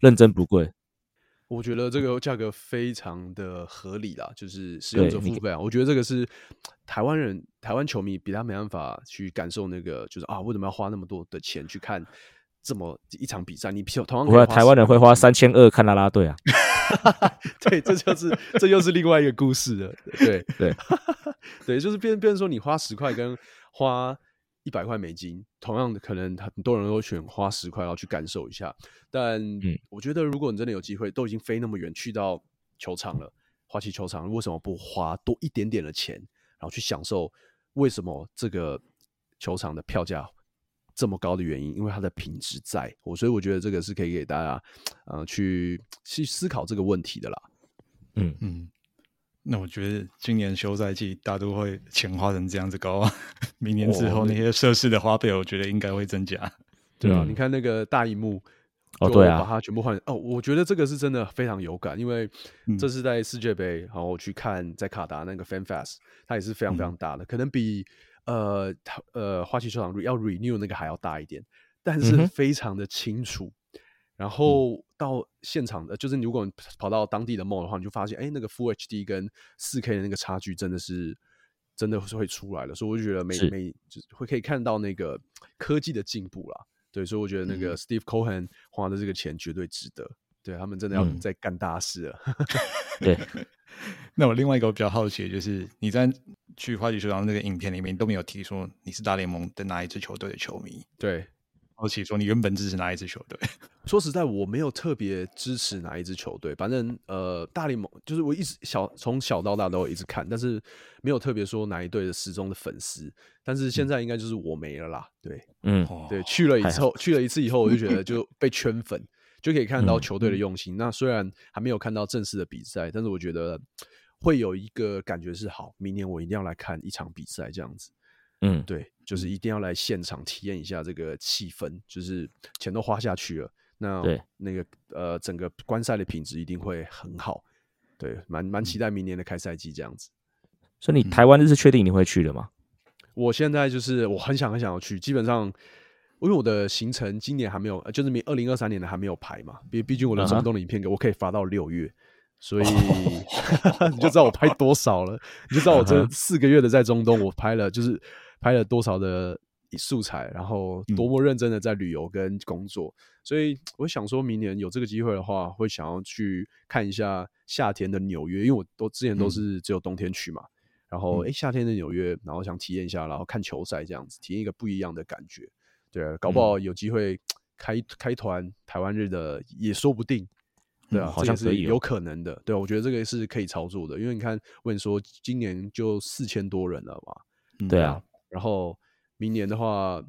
[SPEAKER 1] 认真不贵。
[SPEAKER 3] 我觉得这个价格非常的合理啦，就是使用者付费啊。我觉得这个是台湾人、台湾球迷比他没办法去感受那个，就是啊，为什么要花那么多的钱去看这么一场比赛？你同样，
[SPEAKER 1] 我台湾人会花三千二看拉拉队啊。
[SPEAKER 3] 对，这就是这又是另外一个故事了。对
[SPEAKER 1] 对
[SPEAKER 3] 对，就是变变成说，你花十块跟花。一百块美金，同样的可能很多人都选花十块，然后去感受一下。但我觉得，如果你真的有机会，都已经飞那么远去到球场了，花旗球场，为什么不花多一点点的钱，然后去享受？为什么这个球场的票价这么高的原因？因为它的品质在。我所以我觉得这个是可以给大家呃去去思考这个问题的啦。
[SPEAKER 1] 嗯嗯。
[SPEAKER 2] 那我觉得今年休赛季大都会钱花成这样子高啊，明年之后那些设施的花费，我觉得应该会增加。
[SPEAKER 3] 对啊，你看那个大荧幕，
[SPEAKER 1] 哦对啊，
[SPEAKER 3] 把它全部换哦，我觉得这个是真的非常有感，因为这是在世界杯，然后去看在卡达那个 Fan Fest，它也是非常非常大的，可能比呃呃花旗球场要 renew 那个还要大一点，但是非常的清楚。然后到现场的，就是如果你跑到当地的 mall 的话，你就发现，哎，那个 Full HD 跟四 K 的那个差距真的是，真的是会出来了。所以我就觉得每每就会可以看到那个科技的进步啦。对，所以我觉得那个 Steve Cohen 花的这个钱绝对值得。对他们真的要在干大事了。
[SPEAKER 1] 对。
[SPEAKER 2] 那我另外一个我比较好奇的就是，你在去花旗球场那个影片里面都没有提说你是大联盟的哪一支球队的球迷。
[SPEAKER 3] 对。
[SPEAKER 2] 好奇说，你原本支持哪一支球队？
[SPEAKER 3] 说实在，我没有特别支持哪一支球队。反正呃，大联盟就是我一直小从小到大都一直看，但是没有特别说哪一队的始终的粉丝。但是现在应该就是我没了啦。对，
[SPEAKER 1] 嗯，
[SPEAKER 3] 对，去了以后，去了一次以后，我就觉得 就被圈粉，就可以看到球队的用心。那虽然还没有看到正式的比赛，但是我觉得会有一个感觉是好，明年我一定要来看一场比赛这样子。
[SPEAKER 1] 嗯，
[SPEAKER 3] 对，就是一定要来现场体验一下这个气氛，就是钱都花下去了，那
[SPEAKER 1] 对
[SPEAKER 3] 那个呃整个观赛的品质一定会很好，对，蛮蛮期待明年的开赛季这样子。
[SPEAKER 1] 所以你台湾这是确定你会去的吗？
[SPEAKER 3] 我现在就是我很想很想要去，基本上因为我的行程今年还没有，就是明二零二三年的还没有排嘛，毕毕竟我的中东的影片给我可以发到六月，所以 你就知道我拍多少了，你就知道我这四个月的在中东我拍了就是。拍了多少的素材，然后多么认真的在旅游跟工作，所以我想说明年有这个机会的话，会想要去看一下夏天的纽约，因为我都之前都是只有冬天去嘛，然后哎夏天的纽约，然后想体验一下，然后看球赛这样子，体验一个不一样的感觉，对，搞不好有机会开开团台湾日的也说不定，对啊，
[SPEAKER 1] 好像
[SPEAKER 3] 是有可能的，对，我觉得这个是可以操作的，因为你看问说今年就四千多人了嘛，
[SPEAKER 1] 对啊。
[SPEAKER 3] 然后明年的话，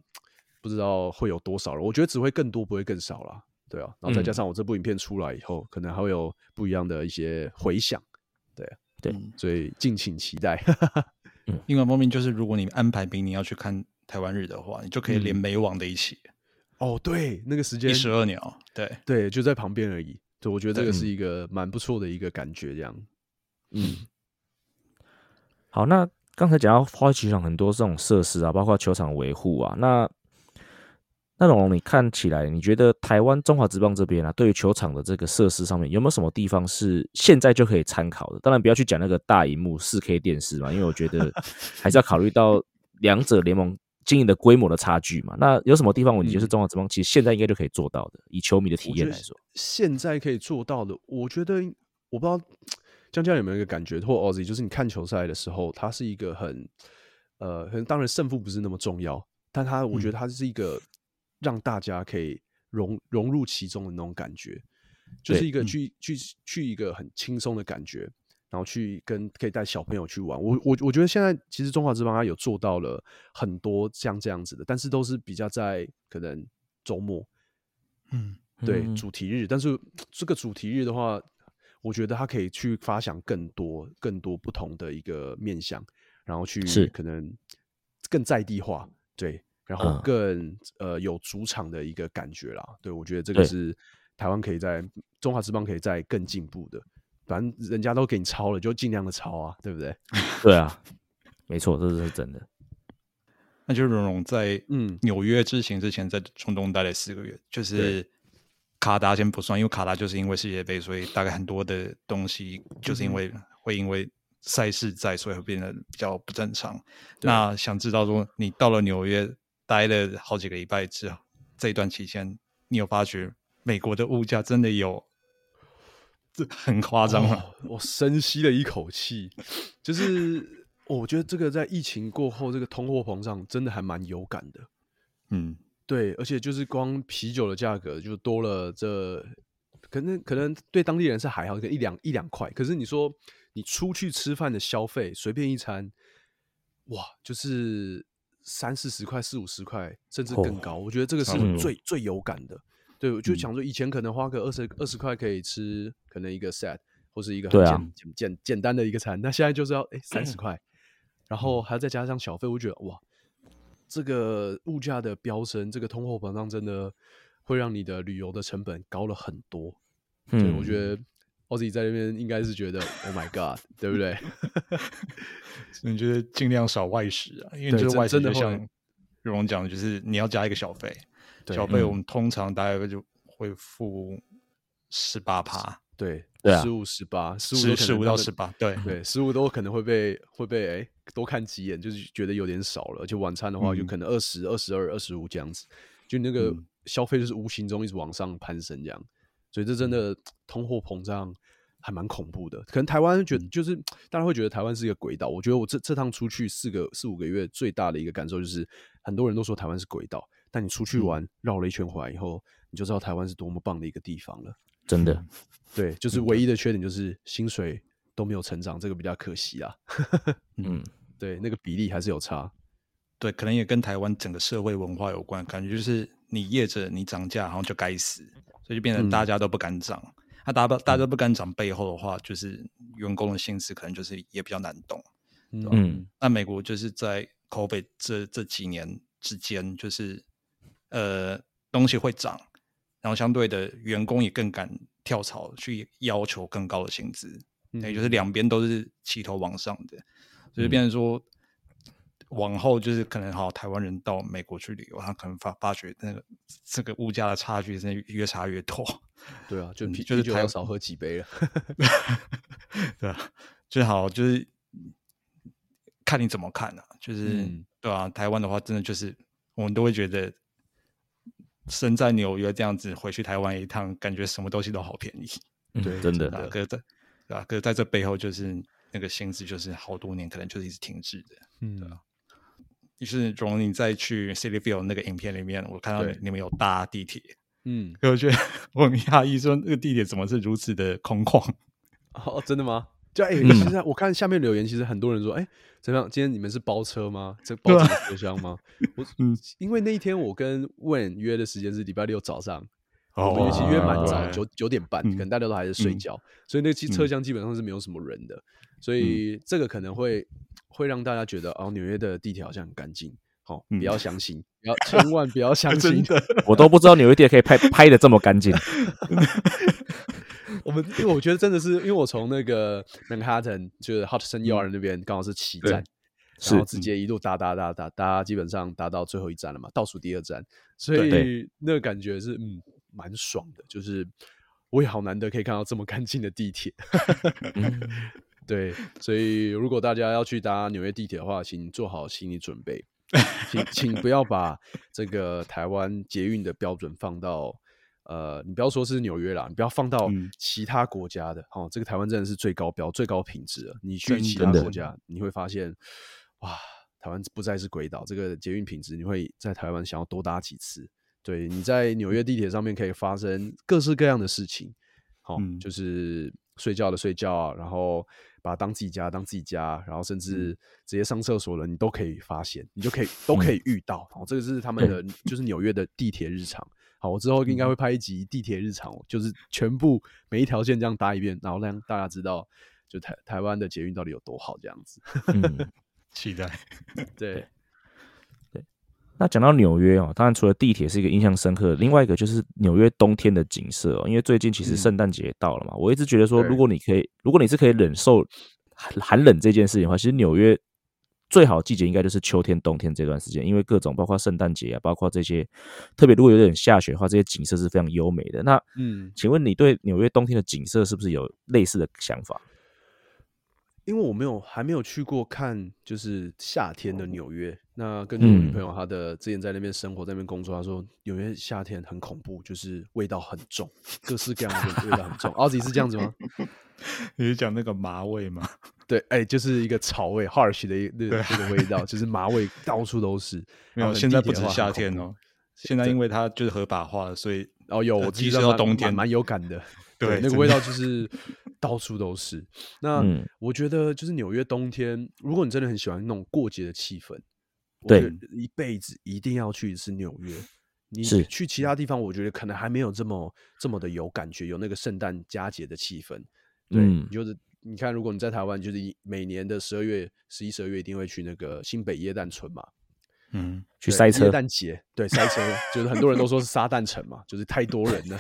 [SPEAKER 3] 不知道会有多少了。我觉得只会更多，不会更少了。对啊，然后再加上我这部影片出来以后，可能还会有不一样的一些回响。对
[SPEAKER 1] 对，
[SPEAKER 3] 所以敬请期待。
[SPEAKER 2] 另外一方面就是，如果你安排明年要去看台湾日的话，你就可以连美网的一起。
[SPEAKER 3] 哦，对，那个时间
[SPEAKER 2] 一石二鸟。对
[SPEAKER 3] 对，就在旁边而已。对，我觉得这个是一个蛮不错的一个感觉。这样，
[SPEAKER 1] 嗯，好，那。刚才讲到花旗场很多这种设施啊，包括球场维护啊，那那种你看起来，你觉得台湾中华职棒这边啊，对于球场的这个设施上面有没有什么地方是现在就可以参考的？当然不要去讲那个大荧幕四 K 电视嘛，因为我觉得还是要考虑到两者联盟经营的规模的差距嘛。那有什么地方我觉得是中华职棒其实现在应该就可以做到的？以球迷的体验来说，
[SPEAKER 3] 现在可以做到的，我觉得我不知道。江江有没有一个感觉，或 Ozzy，就是你看球赛的时候，它是一个很，呃，可能当然胜负不是那么重要，但它我觉得它是一个让大家可以融融入其中的那种感觉，就是一个去去去一个很轻松的感觉，然后去跟可以带小朋友去玩。我我我觉得现在其实中华之邦它有做到了很多像这样子的，但是都是比较在可能周末，
[SPEAKER 2] 嗯，
[SPEAKER 3] 对主题日，但是这个主题日的话。我觉得他可以去发想更多、更多不同的一个面向，然后去可能更在地化，对，然后更呃有主场的一个感觉啦。对我觉得这个是台湾可以在中华之邦可以在更进步的。反正人家都给你抄了，就尽量的抄啊，对不对？
[SPEAKER 1] 对啊，没错，这是真的。
[SPEAKER 2] 那就荣荣在嗯纽约之行之前，在中东待了四个月，就是卡达先不算，因为卡达就是因为世界杯，所以大概很多的东西就是因为会因为赛事在，所以会变得比较不正常。那想知道说，你到了纽约待了好几个礼拜之后，这一段期间，你有发觉美国的物价真的有这很夸张吗？
[SPEAKER 3] 我深吸了一口气，就是。我觉得这个在疫情过后，这个通货膨胀真的还蛮有感的。嗯，对，而且就是光啤酒的价格就多了，这可能可能对当地人是还好，个一两一两块。可是你说你出去吃饭的消费，随便一餐，哇，就是三四十块、四五十块，甚至更高。我觉得这个是最最有感的。对，我就想说，以前可能花个二十二十块可以吃可能一个 set 或是一个很简简简简单的一个餐，那现在就是要哎三十块。然后还要再加上小费，我觉得哇，这个物价的飙升，这个通货膨胀真的会让你的旅游的成本高了很多。嗯，我觉得我自己在那边应该是觉得 Oh my God，对不对？
[SPEAKER 2] 你觉得尽量少外食啊？因为就是外食就像玉荣讲的，就是你要加一个小费，小费我们通常大概就会付十八趴。
[SPEAKER 3] 对，
[SPEAKER 1] 对
[SPEAKER 3] 十五十八，十
[SPEAKER 2] 五十五到十八，对
[SPEAKER 3] 对，十五都可能会被会被哎多看几眼，就是觉得有点少了。而且晚餐的话，就可能二十二十二二十五这样子，就那个消费就是无形中一直往上攀升这样。所以这真的通货膨胀还蛮恐怖的。可能台湾觉得就是大家会觉得台湾是一个鬼岛。我觉得我这这趟出去四个四五个月，最大的一个感受就是很多人都说台湾是鬼岛，但你出去玩绕了一圈回来以后，你就知道台湾是多么棒的一个地方了。
[SPEAKER 1] 真的。
[SPEAKER 3] 对，就是唯一的缺点就是薪水都没有成长，这个比较可惜啊。嗯，对，那个比例还是有差。
[SPEAKER 2] 对，可能也跟台湾整个社会文化有关，感觉就是你业者你涨价，然后就该死，所以就变成大家都不敢涨。那大家大家都不敢涨，背后的话就是员工的薪资可能就是也比较难懂。嗯，那美国就是在 COVID 这这几年之间，就是呃东西会涨，然后相对的员工也更敢。跳槽去要求更高的薪资，也就是两边都是齐头往上的，所以变成说，往后就是可能好台湾人到美国去旅游，他可能发发觉那个这个物价的差距真的越差越多。
[SPEAKER 3] 对啊，就 啤就是台少喝几杯了，
[SPEAKER 2] 对啊，最好就是看你怎么看啊，就是对啊，台湾的话，真的就是我们都会觉得。身在纽约这样子回去台湾一趟，感觉什么东西都好便宜。
[SPEAKER 1] 对，真的。
[SPEAKER 2] 可是在对吧？可是在这背后，就是那个薪资，就是好多年可能就是一直停滞的。嗯，对吧？于是，容你再去 City View 那个影片里面，我看到你们有搭地铁。嗯，我觉得 我很讶异，说那个地铁怎么是如此的空旷？
[SPEAKER 3] 哦，真的吗？就哎，其实我看下面留言，其实很多人说，哎，怎么样？今天你们是包车吗？这包车厢吗？我 嗯，因为那一天我跟问约的时间是礼拜六早上，我们其实约蛮早，九九点半，可能大家都还在睡觉，所以那期车厢基本上是没有什么人的，所以这个可能会会让大家觉得，哦，纽约的地铁好像很干净，好，不要相信，不要 千万不要相信，
[SPEAKER 1] 我都不知道纽约地铁可以拍拍的这么干净。
[SPEAKER 3] 我们因为我觉得真的是，因为我从那个 Manhattan 就是 Hudson Yard 那边刚好是起站，然后直接一路搭搭搭搭搭，基本上搭到最后一站了嘛，倒数第二站，所以那个感觉是嗯蛮爽的，就是我也好难得可以看到这么干净的地铁。对，所以如果大家要去搭纽约地铁的话，请做好心理准备，请请不要把这个台湾捷运的标准放到。呃，你不要说是纽约啦，你不要放到其他国家的，哦，这个台湾真的是最高标、最高品质了。你去其他国家，你会发现，哇，台湾不再是鬼岛，这个捷运品质，你会在台湾想要多搭几次。对，你在纽约地铁上面可以发生各式各样的事情，好，就是睡觉的睡觉，然后把它当自己家，当自己家，然后甚至直接上厕所了，你都可以发现，你就可以都可以遇到。哦，这个是他们的，就是纽约的地铁日常。好，我之后应该会拍一集地铁日常，就是全部每一条线这样搭一遍，然后让大家知道，就台台湾的捷运到底有多好这样子。
[SPEAKER 2] 期待。
[SPEAKER 3] 对
[SPEAKER 1] 对。那讲到纽约哦，当然除了地铁是一个印象深刻，另外一个就是纽约冬天的景色哦。因为最近其实圣诞节到了嘛，我一直觉得说，如果你可以，如果你是可以忍受寒寒冷这件事情的话，其实纽约最好季节应该就是秋天、冬天这段时间，因为各种包括圣诞节啊，包括这些特别如果有点下雪的话，这些景色是非常优美的。那嗯，请问你对纽约冬天的景色是不是有类似的想法？
[SPEAKER 3] 因为我没有还没有去过看，就是夏天的纽约。那根据我女朋友她的之前在那边生活，在那边工作，她说纽约夏天很恐怖，就是味道很重，各式各样的味道很重。奥迪是这样子吗？
[SPEAKER 2] 你是讲那个麻味吗？
[SPEAKER 3] 对，哎，就是一个草味，harsh 的那那个味道，就是麻味到处都是。
[SPEAKER 2] 没有，现在不止夏天哦，现在因为它就是合法化了，所以
[SPEAKER 3] 哦有，我
[SPEAKER 2] 其实到冬天
[SPEAKER 3] 蛮有感的。对，那 个味道就是到处都是。那我觉得，就是纽约冬天，如果你真的很喜欢那种过节的气氛，
[SPEAKER 1] 对，
[SPEAKER 3] 一辈子一定要去一次纽约。你去其他地方，我觉得可能还没有这么这么的有感觉，有那个圣诞佳节的气氛。对，就是你看，如果你在台湾，就是每年的十二月、十一、十二月一定会去那个新北耶诞村嘛。
[SPEAKER 1] 嗯，去塞车。
[SPEAKER 3] 耶诞节对塞车，就是很多人都说是沙诞城嘛，就是太多人了。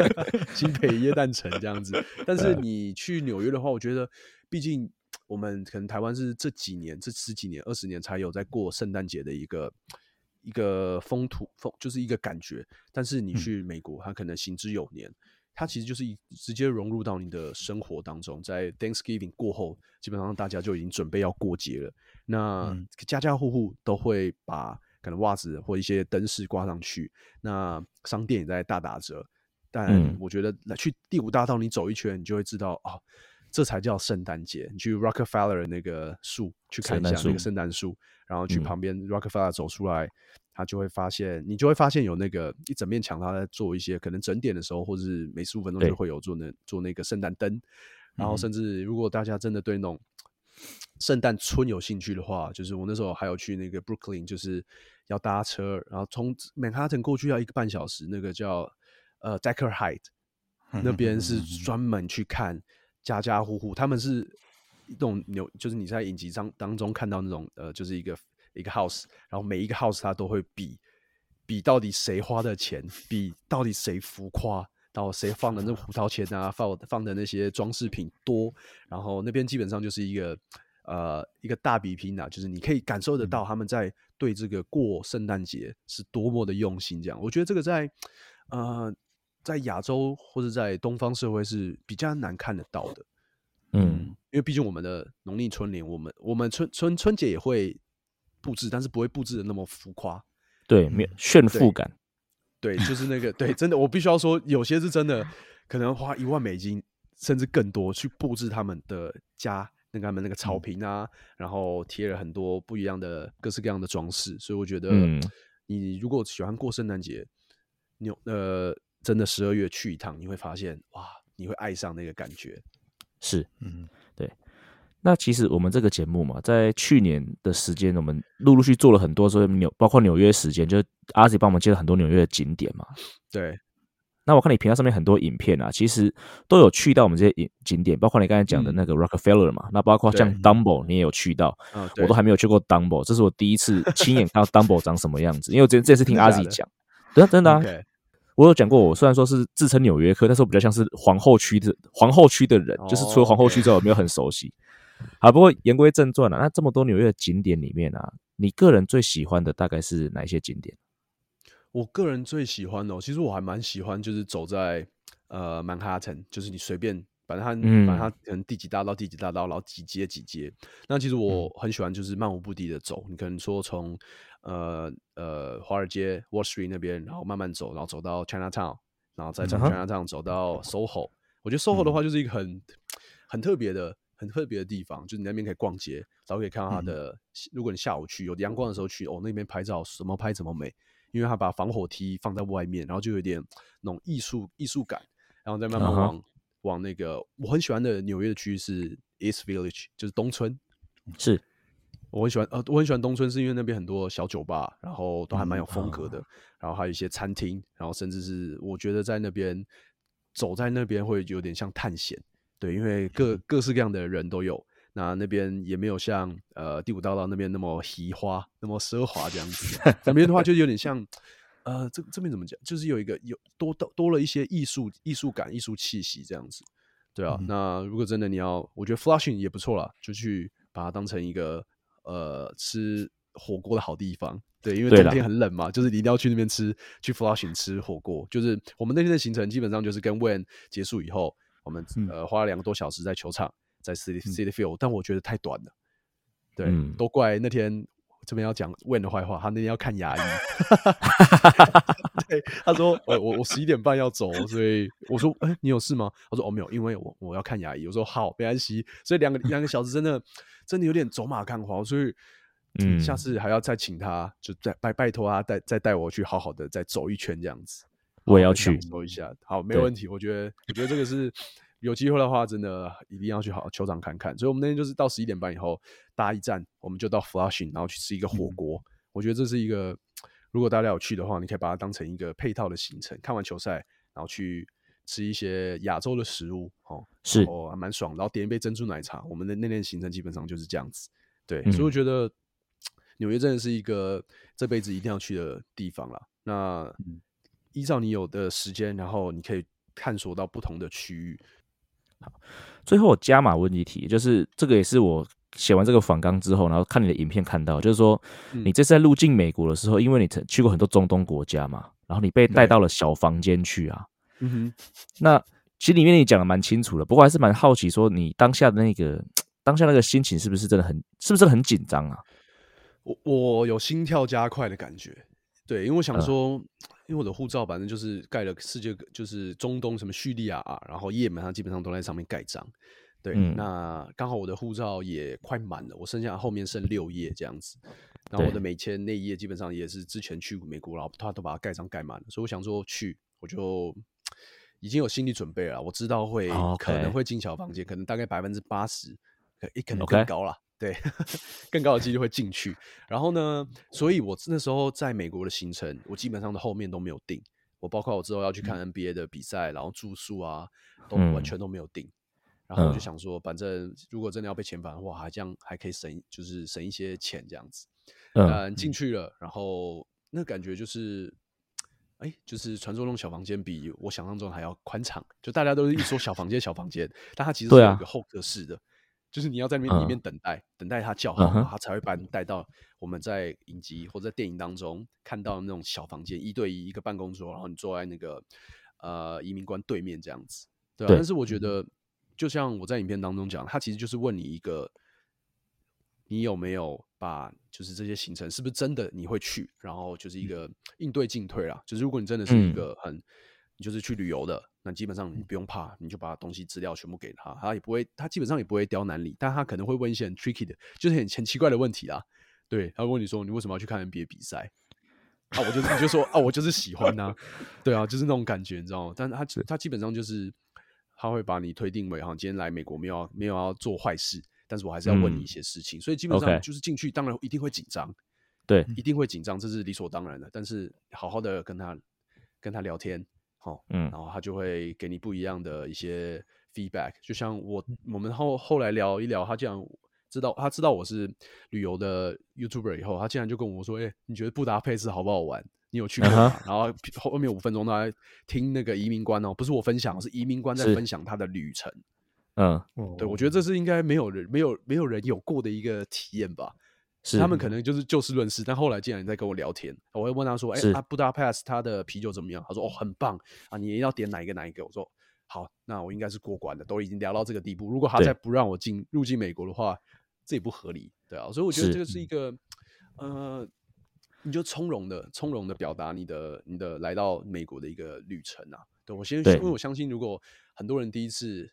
[SPEAKER 3] 新北耶诞城这样子，但是你去纽约的话，我觉得，毕竟我们可能台湾是这几年、这十几年、二十年才有在过圣诞节的一个一个风土风，就是一个感觉。但是你去美国，它可能行之有年。它其实就是一直接融入到你的生活当中，在 Thanksgiving 过后，基本上大家就已经准备要过节了。那家家户户都会把可能袜子或一些灯饰挂上去，那商店也在大打折。但我觉得来去第五大道你走一圈，你就会知道哦，这才叫圣诞节。你去 Rockefeller 那个树去看一下那个圣诞树，然后去旁边 Rockefeller 走出来。他就会发现，你就会发现有那个一整面墙，他在做一些可能整点的时候，或者是每十五分钟就会有做那做那个圣诞灯。然后，甚至如果大家真的对那种圣诞村有兴趣的话，就是我那时候还有去那个 Brooklyn，就是要搭车，然后从 Manhattan 过去要一个半小时，那个叫呃 Decker Height，那边是专门去看家家户户，他们是一种牛，就是你在影集当当中看到那种呃，就是一个。一个 house，然后每一个 house 它都会比比到底谁花的钱，比到底谁浮夸，到谁放的那 胡桃钱啊，放放的那些装饰品多，然后那边基本上就是一个呃一个大比拼啊，就是你可以感受得到他们在对这个过圣诞节是多么的用心。这样，我觉得这个在呃在亚洲或者在东方社会是比较难看得到的。嗯，因为毕竟我们的农历春联，我们我们春春春节也会。布置，但是不会布置的那么浮夸，
[SPEAKER 1] 对，没有炫富感，
[SPEAKER 3] 对，就是那个，对，真的，我必须要说，有些是真的，可能花一万美金甚至更多去布置他们的家，那个他们那个草坪啊，然后贴了很多不一样的各式各样的装饰，所以我觉得，你如果喜欢过圣诞节，你呃，真的十二月去一趟，你会发现，哇，你会爱上那个感觉，
[SPEAKER 1] 是，嗯。那其实我们这个节目嘛，在去年的时间，我们陆陆续做了很多，所以纽包括纽约时间，就是阿 Z 帮我们接了很多纽约的景点嘛。
[SPEAKER 3] 对。
[SPEAKER 1] 那我看你频道上面很多影片啊，其实都有去到我们这些景景点，包括你刚才讲的那个 Rockefeller 嘛，那包括像 Dumbo 你也有去到，我都还没有去过 Dumbo，这是我第一次 亲眼看到 Dumbo 长什么样子，因为这这次听阿 Z 讲，真的真的啊，我有讲过，我虽然说是自称纽约客，但是我比较像是皇后区的皇后区的人，就是除了皇后区之外，我没有很熟悉。好，不过言归正传了。那这么多纽约的景点里面啊，你个人最喜欢的大概是哪一些景点？
[SPEAKER 3] 我个人最喜欢的，其实我还蛮喜欢，就是走在呃曼哈顿，就是你随便，反正它反正它可能第几大道第几大道，然后几街几街。那其实我很喜欢，就是漫无目的的走。你可能说从呃呃华尔街 Wall Street 那边，然后慢慢走，然后走到 Chinatown，然后再从 Chinatown 走到 SoHo。我觉得 SoHo 的话就是一个很很特别的。很特别的地方，就是你那边可以逛街，然后可以看到它的。如果你下午去有阳光的时候去，哦，那边拍照什么拍怎么美，因为它把防火梯放在外面，然后就有点那种艺术艺术感，然后再慢慢往往那个我很喜欢的纽约的区域是 East Village，就是东村。
[SPEAKER 1] 是
[SPEAKER 3] 我很喜欢呃，我很喜欢东村，是因为那边很多小酒吧，然后都还蛮有风格的，然后还有一些餐厅，然后甚至是我觉得在那边走在那边会有点像探险。对，因为各各式各样的人都有。那那边也没有像呃第五大道那边那么奇花、那么奢华这样子。那边的话就有点像，呃，这这边怎么讲？就是有一个有多多多了一些艺术艺术感、艺术气息这样子。对啊，那如果真的你要，我觉得 Flushing 也不错啦，就去把它当成一个呃吃火锅的好地方。对，因为冬天很冷嘛，就是你一定要去那边吃，去 Flushing 吃火锅。就是我们那天的行程基本上就是跟 When 结束以后，我们呃花了两个多小时在球场。在 City City Field，但我觉得太短了。对，都怪那天这边要讲 When 的坏话，他那天要看牙医。对，他说：“呃我我十一点半要走，所以我说，哎，你有事吗？”他说：“哦，没有，因为我我要看牙医。”我说：“好，没关系。”所以两个两个小时真的真的有点走马看花，所以嗯，下次还要再请他，就再拜拜托他带再带我去好好的再走一圈这样子。
[SPEAKER 1] 我也要去
[SPEAKER 3] 走一下，好，没问题。我觉得我觉得这个是。有机会的话，真的一定要去好球场看看。所以，我们那天就是到十一点半以后搭一站，我们就到 Flushing，然后去吃一个火锅。我觉得这是一个，如果大家有去的话，你可以把它当成一个配套的行程。看完球赛，然后去吃一些亚洲的食物，哦，
[SPEAKER 1] 是
[SPEAKER 3] 哦，还蛮爽。然后点一杯珍珠奶茶。我们的那天行程基本上就是这样子。对，所以我觉得 纽约真的是一个这辈子一定要去的地方了。那依照你有的时间，然后你可以探索到不同的区域。
[SPEAKER 1] 好，最后我加码问一题，就是这个也是我写完这个访纲之后，然后看你的影片看到，就是说你这次在入境美国的时候，因为你曾去过很多中东国家嘛，然后你被带到了小房间去啊。嗯哼，那其实里面你讲的蛮清楚的，不过还是蛮好奇，说你当下的那个当下那个心情是不是真的很，是不是很紧张啊？
[SPEAKER 3] 我我有心跳加快的感觉，对，因为我想说。因为我的护照反正就是盖了世界，就是中东什么叙利亚啊，然后也门上基本上都在上面盖章。对，那刚好我的护照也快满了，我剩下后面剩六页这样子。然后我的美签那一页基本上也是之前去美国，然后他都把它盖章盖满了，所以我想说去，我就已经有心理准备了。我知道会可能会进小房间，可能大概百分之八十，也可能更高了。对，更高的几率会进去。然后呢，所以我那时候在美国的行程，我基本上的后面都没有定。我包括我之后要去看 NBA 的比赛，然后住宿啊，都完全都没有定。然后我就想说，反正如果真的要被遣返的话，还这样还可以省，就是省一些钱这样子。嗯，进去了，然后那感觉就是，哎，就是传说中小房间比我想象中还要宽敞。就大家都是一说小房间，小房间，但它其实是有一个后客室的。就是你要在那边里面等待，等待他叫号，他才会把你带到我们在影集或者在电影当中看到那种小房间，一对一一个办公桌，然后你坐在那个呃移民官对面这样子，对但是我觉得，就像我在影片当中讲，他其实就是问你一个，你有没有把就是这些行程是不是真的你会去，然后就是一个应对进退啦。就是如果你真的是一个很。你就是去旅游的，那基本上你不用怕，你就把东西资料全部给他，他也不会，他基本上也不会刁难你，但他可能会问一些很 tricky 的，就是很很奇怪的问题啊。对，他问你说你为什么要去看 NBA 比赛？啊，我就你就说啊，我就是喜欢呐，对啊，就是那种感觉，你知道吗？但他他基本上就是他会把你推定为哈，今天来美国没有没有要做坏事，但是我还是要问你一些事情，所以基本上就是进去，当然一定会紧张，
[SPEAKER 1] 对，
[SPEAKER 3] 一定会紧张，这是理所当然的。但是好好的跟他跟他聊天。好，嗯，然后他就会给你不一样的一些 feedback，就像我我们后后来聊一聊，他竟然知道他知道我是旅游的 YouTuber 以后，他竟然就跟我说：“哎，你觉得布达佩斯好不好玩？你有去过吗？”然后后面五分钟都在听那个移民官哦，不是我分享，是移民官在分享他的旅程。嗯，对，我觉得这是应该没有人没有没有人有过的一个体验吧。他们可能就是就事论事，但后来竟然在跟我聊天，我会问他说：“哎，啊，布达佩斯他的啤酒怎么样？”他说：“哦，很棒啊，你要点哪一个哪一个？”我说：“好，那我应该是过关的，都已经聊到这个地步。如果他再不让我进入境美国的话，这也不合理，对啊。所以我觉得这个是一个，呃，你就从容的、从容的表达你的、你的来到美国的一个旅程啊。对我先，因为我相信，如果很多人第一次。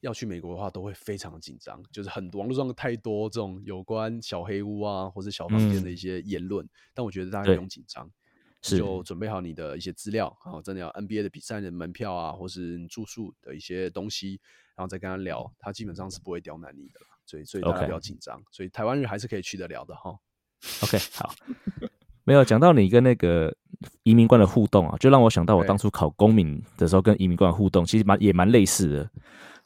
[SPEAKER 3] 要去美国的话，都会非常的紧张，就是很多网络上太多这种有关小黑屋啊，或者小房间的一些言论。但我觉得大家不用紧张，就准备好你的一些资料，然后真的要 NBA 的比赛的门票啊，或是住宿的一些东西，然后再跟他聊，他基本上是不会刁难你的。所以，所以大家不要紧张。所以台湾人还是可以去得了的哈。
[SPEAKER 1] OK，好，没有讲到你跟那个移民官的互动啊，就让我想到我当初考公民的时候跟移民官互动，其实蛮也蛮类似的。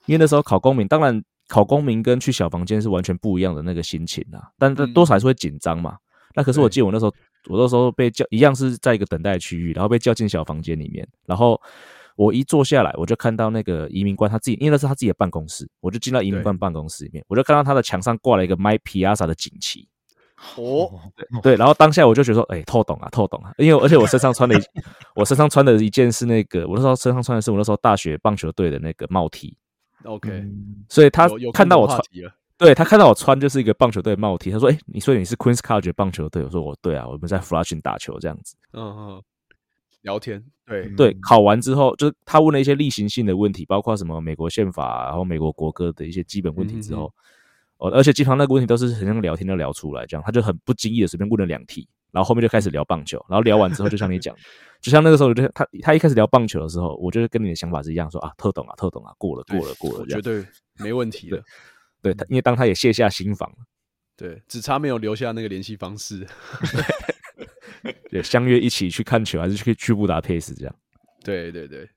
[SPEAKER 1] 因为那时候考公民，当然考公民跟去小房间是完全不一样的那个心情啊，但但多少还是会紧张嘛。那可是我记得我那时候，我那时候被叫一样是在一个等待区域，然后被叫进小房间里面，然后我一坐下来，我就看到那个移民官他自己，因为那是他自己的办公室，我就进到移民官办公室里面，我就看到他的墙上挂了一个 My Piazza 的锦旗。
[SPEAKER 3] 哦，
[SPEAKER 1] 对，然后当下我就觉得说，哎，透懂啊，透懂啊，因为而且我身上穿的，我身上穿的一件是那个，我那时候身上穿的是我那时候大学棒球队的那个帽 T。
[SPEAKER 3] OK，
[SPEAKER 1] 所以他看到我穿，对他看到我穿就是一个棒球队帽 T，他说，哎，你说你是 Queens College 棒球队？我说我对啊，我们在 Flushing 打球这样子。
[SPEAKER 3] 嗯嗯，聊天，对
[SPEAKER 1] 对，考完之后就是他问了一些例行性的问题，包括什么美国宪法，然后美国国歌的一些基本问题之后。哦，而且经常那个问题都是很像聊天就聊出来，这样他就很不经意的随便问了两题，然后后面就开始聊棒球，然后聊完之后就像你讲，就像那个时候就他他一开始聊棒球的时候，我就是跟你的想法是一样，说啊特懂啊特懂啊过了过了过了，
[SPEAKER 3] 绝对没问题的，
[SPEAKER 1] 对他因为当他也卸下心防，
[SPEAKER 3] 对，只差没有留下那个联系方式，
[SPEAKER 1] 对，相约一起去看球还是去去布达佩斯这样，
[SPEAKER 3] 对对对，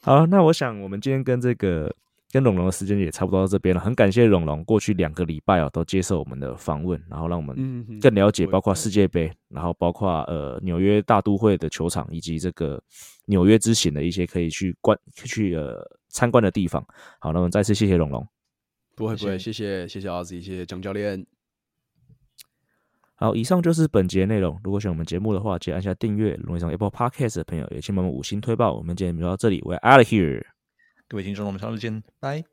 [SPEAKER 1] 好，那我想我们今天跟这个。跟龙龙的时间也差不多到这边了，很感谢龙龙过去两个礼拜哦都接受我们的访问，然后让我们更了解包括世界杯，然后包括呃纽约大都会的球场以及这个纽约之行的一些可以去观去呃参观的地方。好，那么再次谢谢龙龙，
[SPEAKER 3] 不会不会，谢谢谢谢阿 Z，谢谢蒋教练。
[SPEAKER 1] 好，以上就是本节内容。如果喜欢我们节目的话，记得按下订阅。如果上 Apple Podcast 的朋友，也请帮我们五星推爆。我们今天就到这里，We're out of here。
[SPEAKER 2] 各位听众，我们下次见，拜。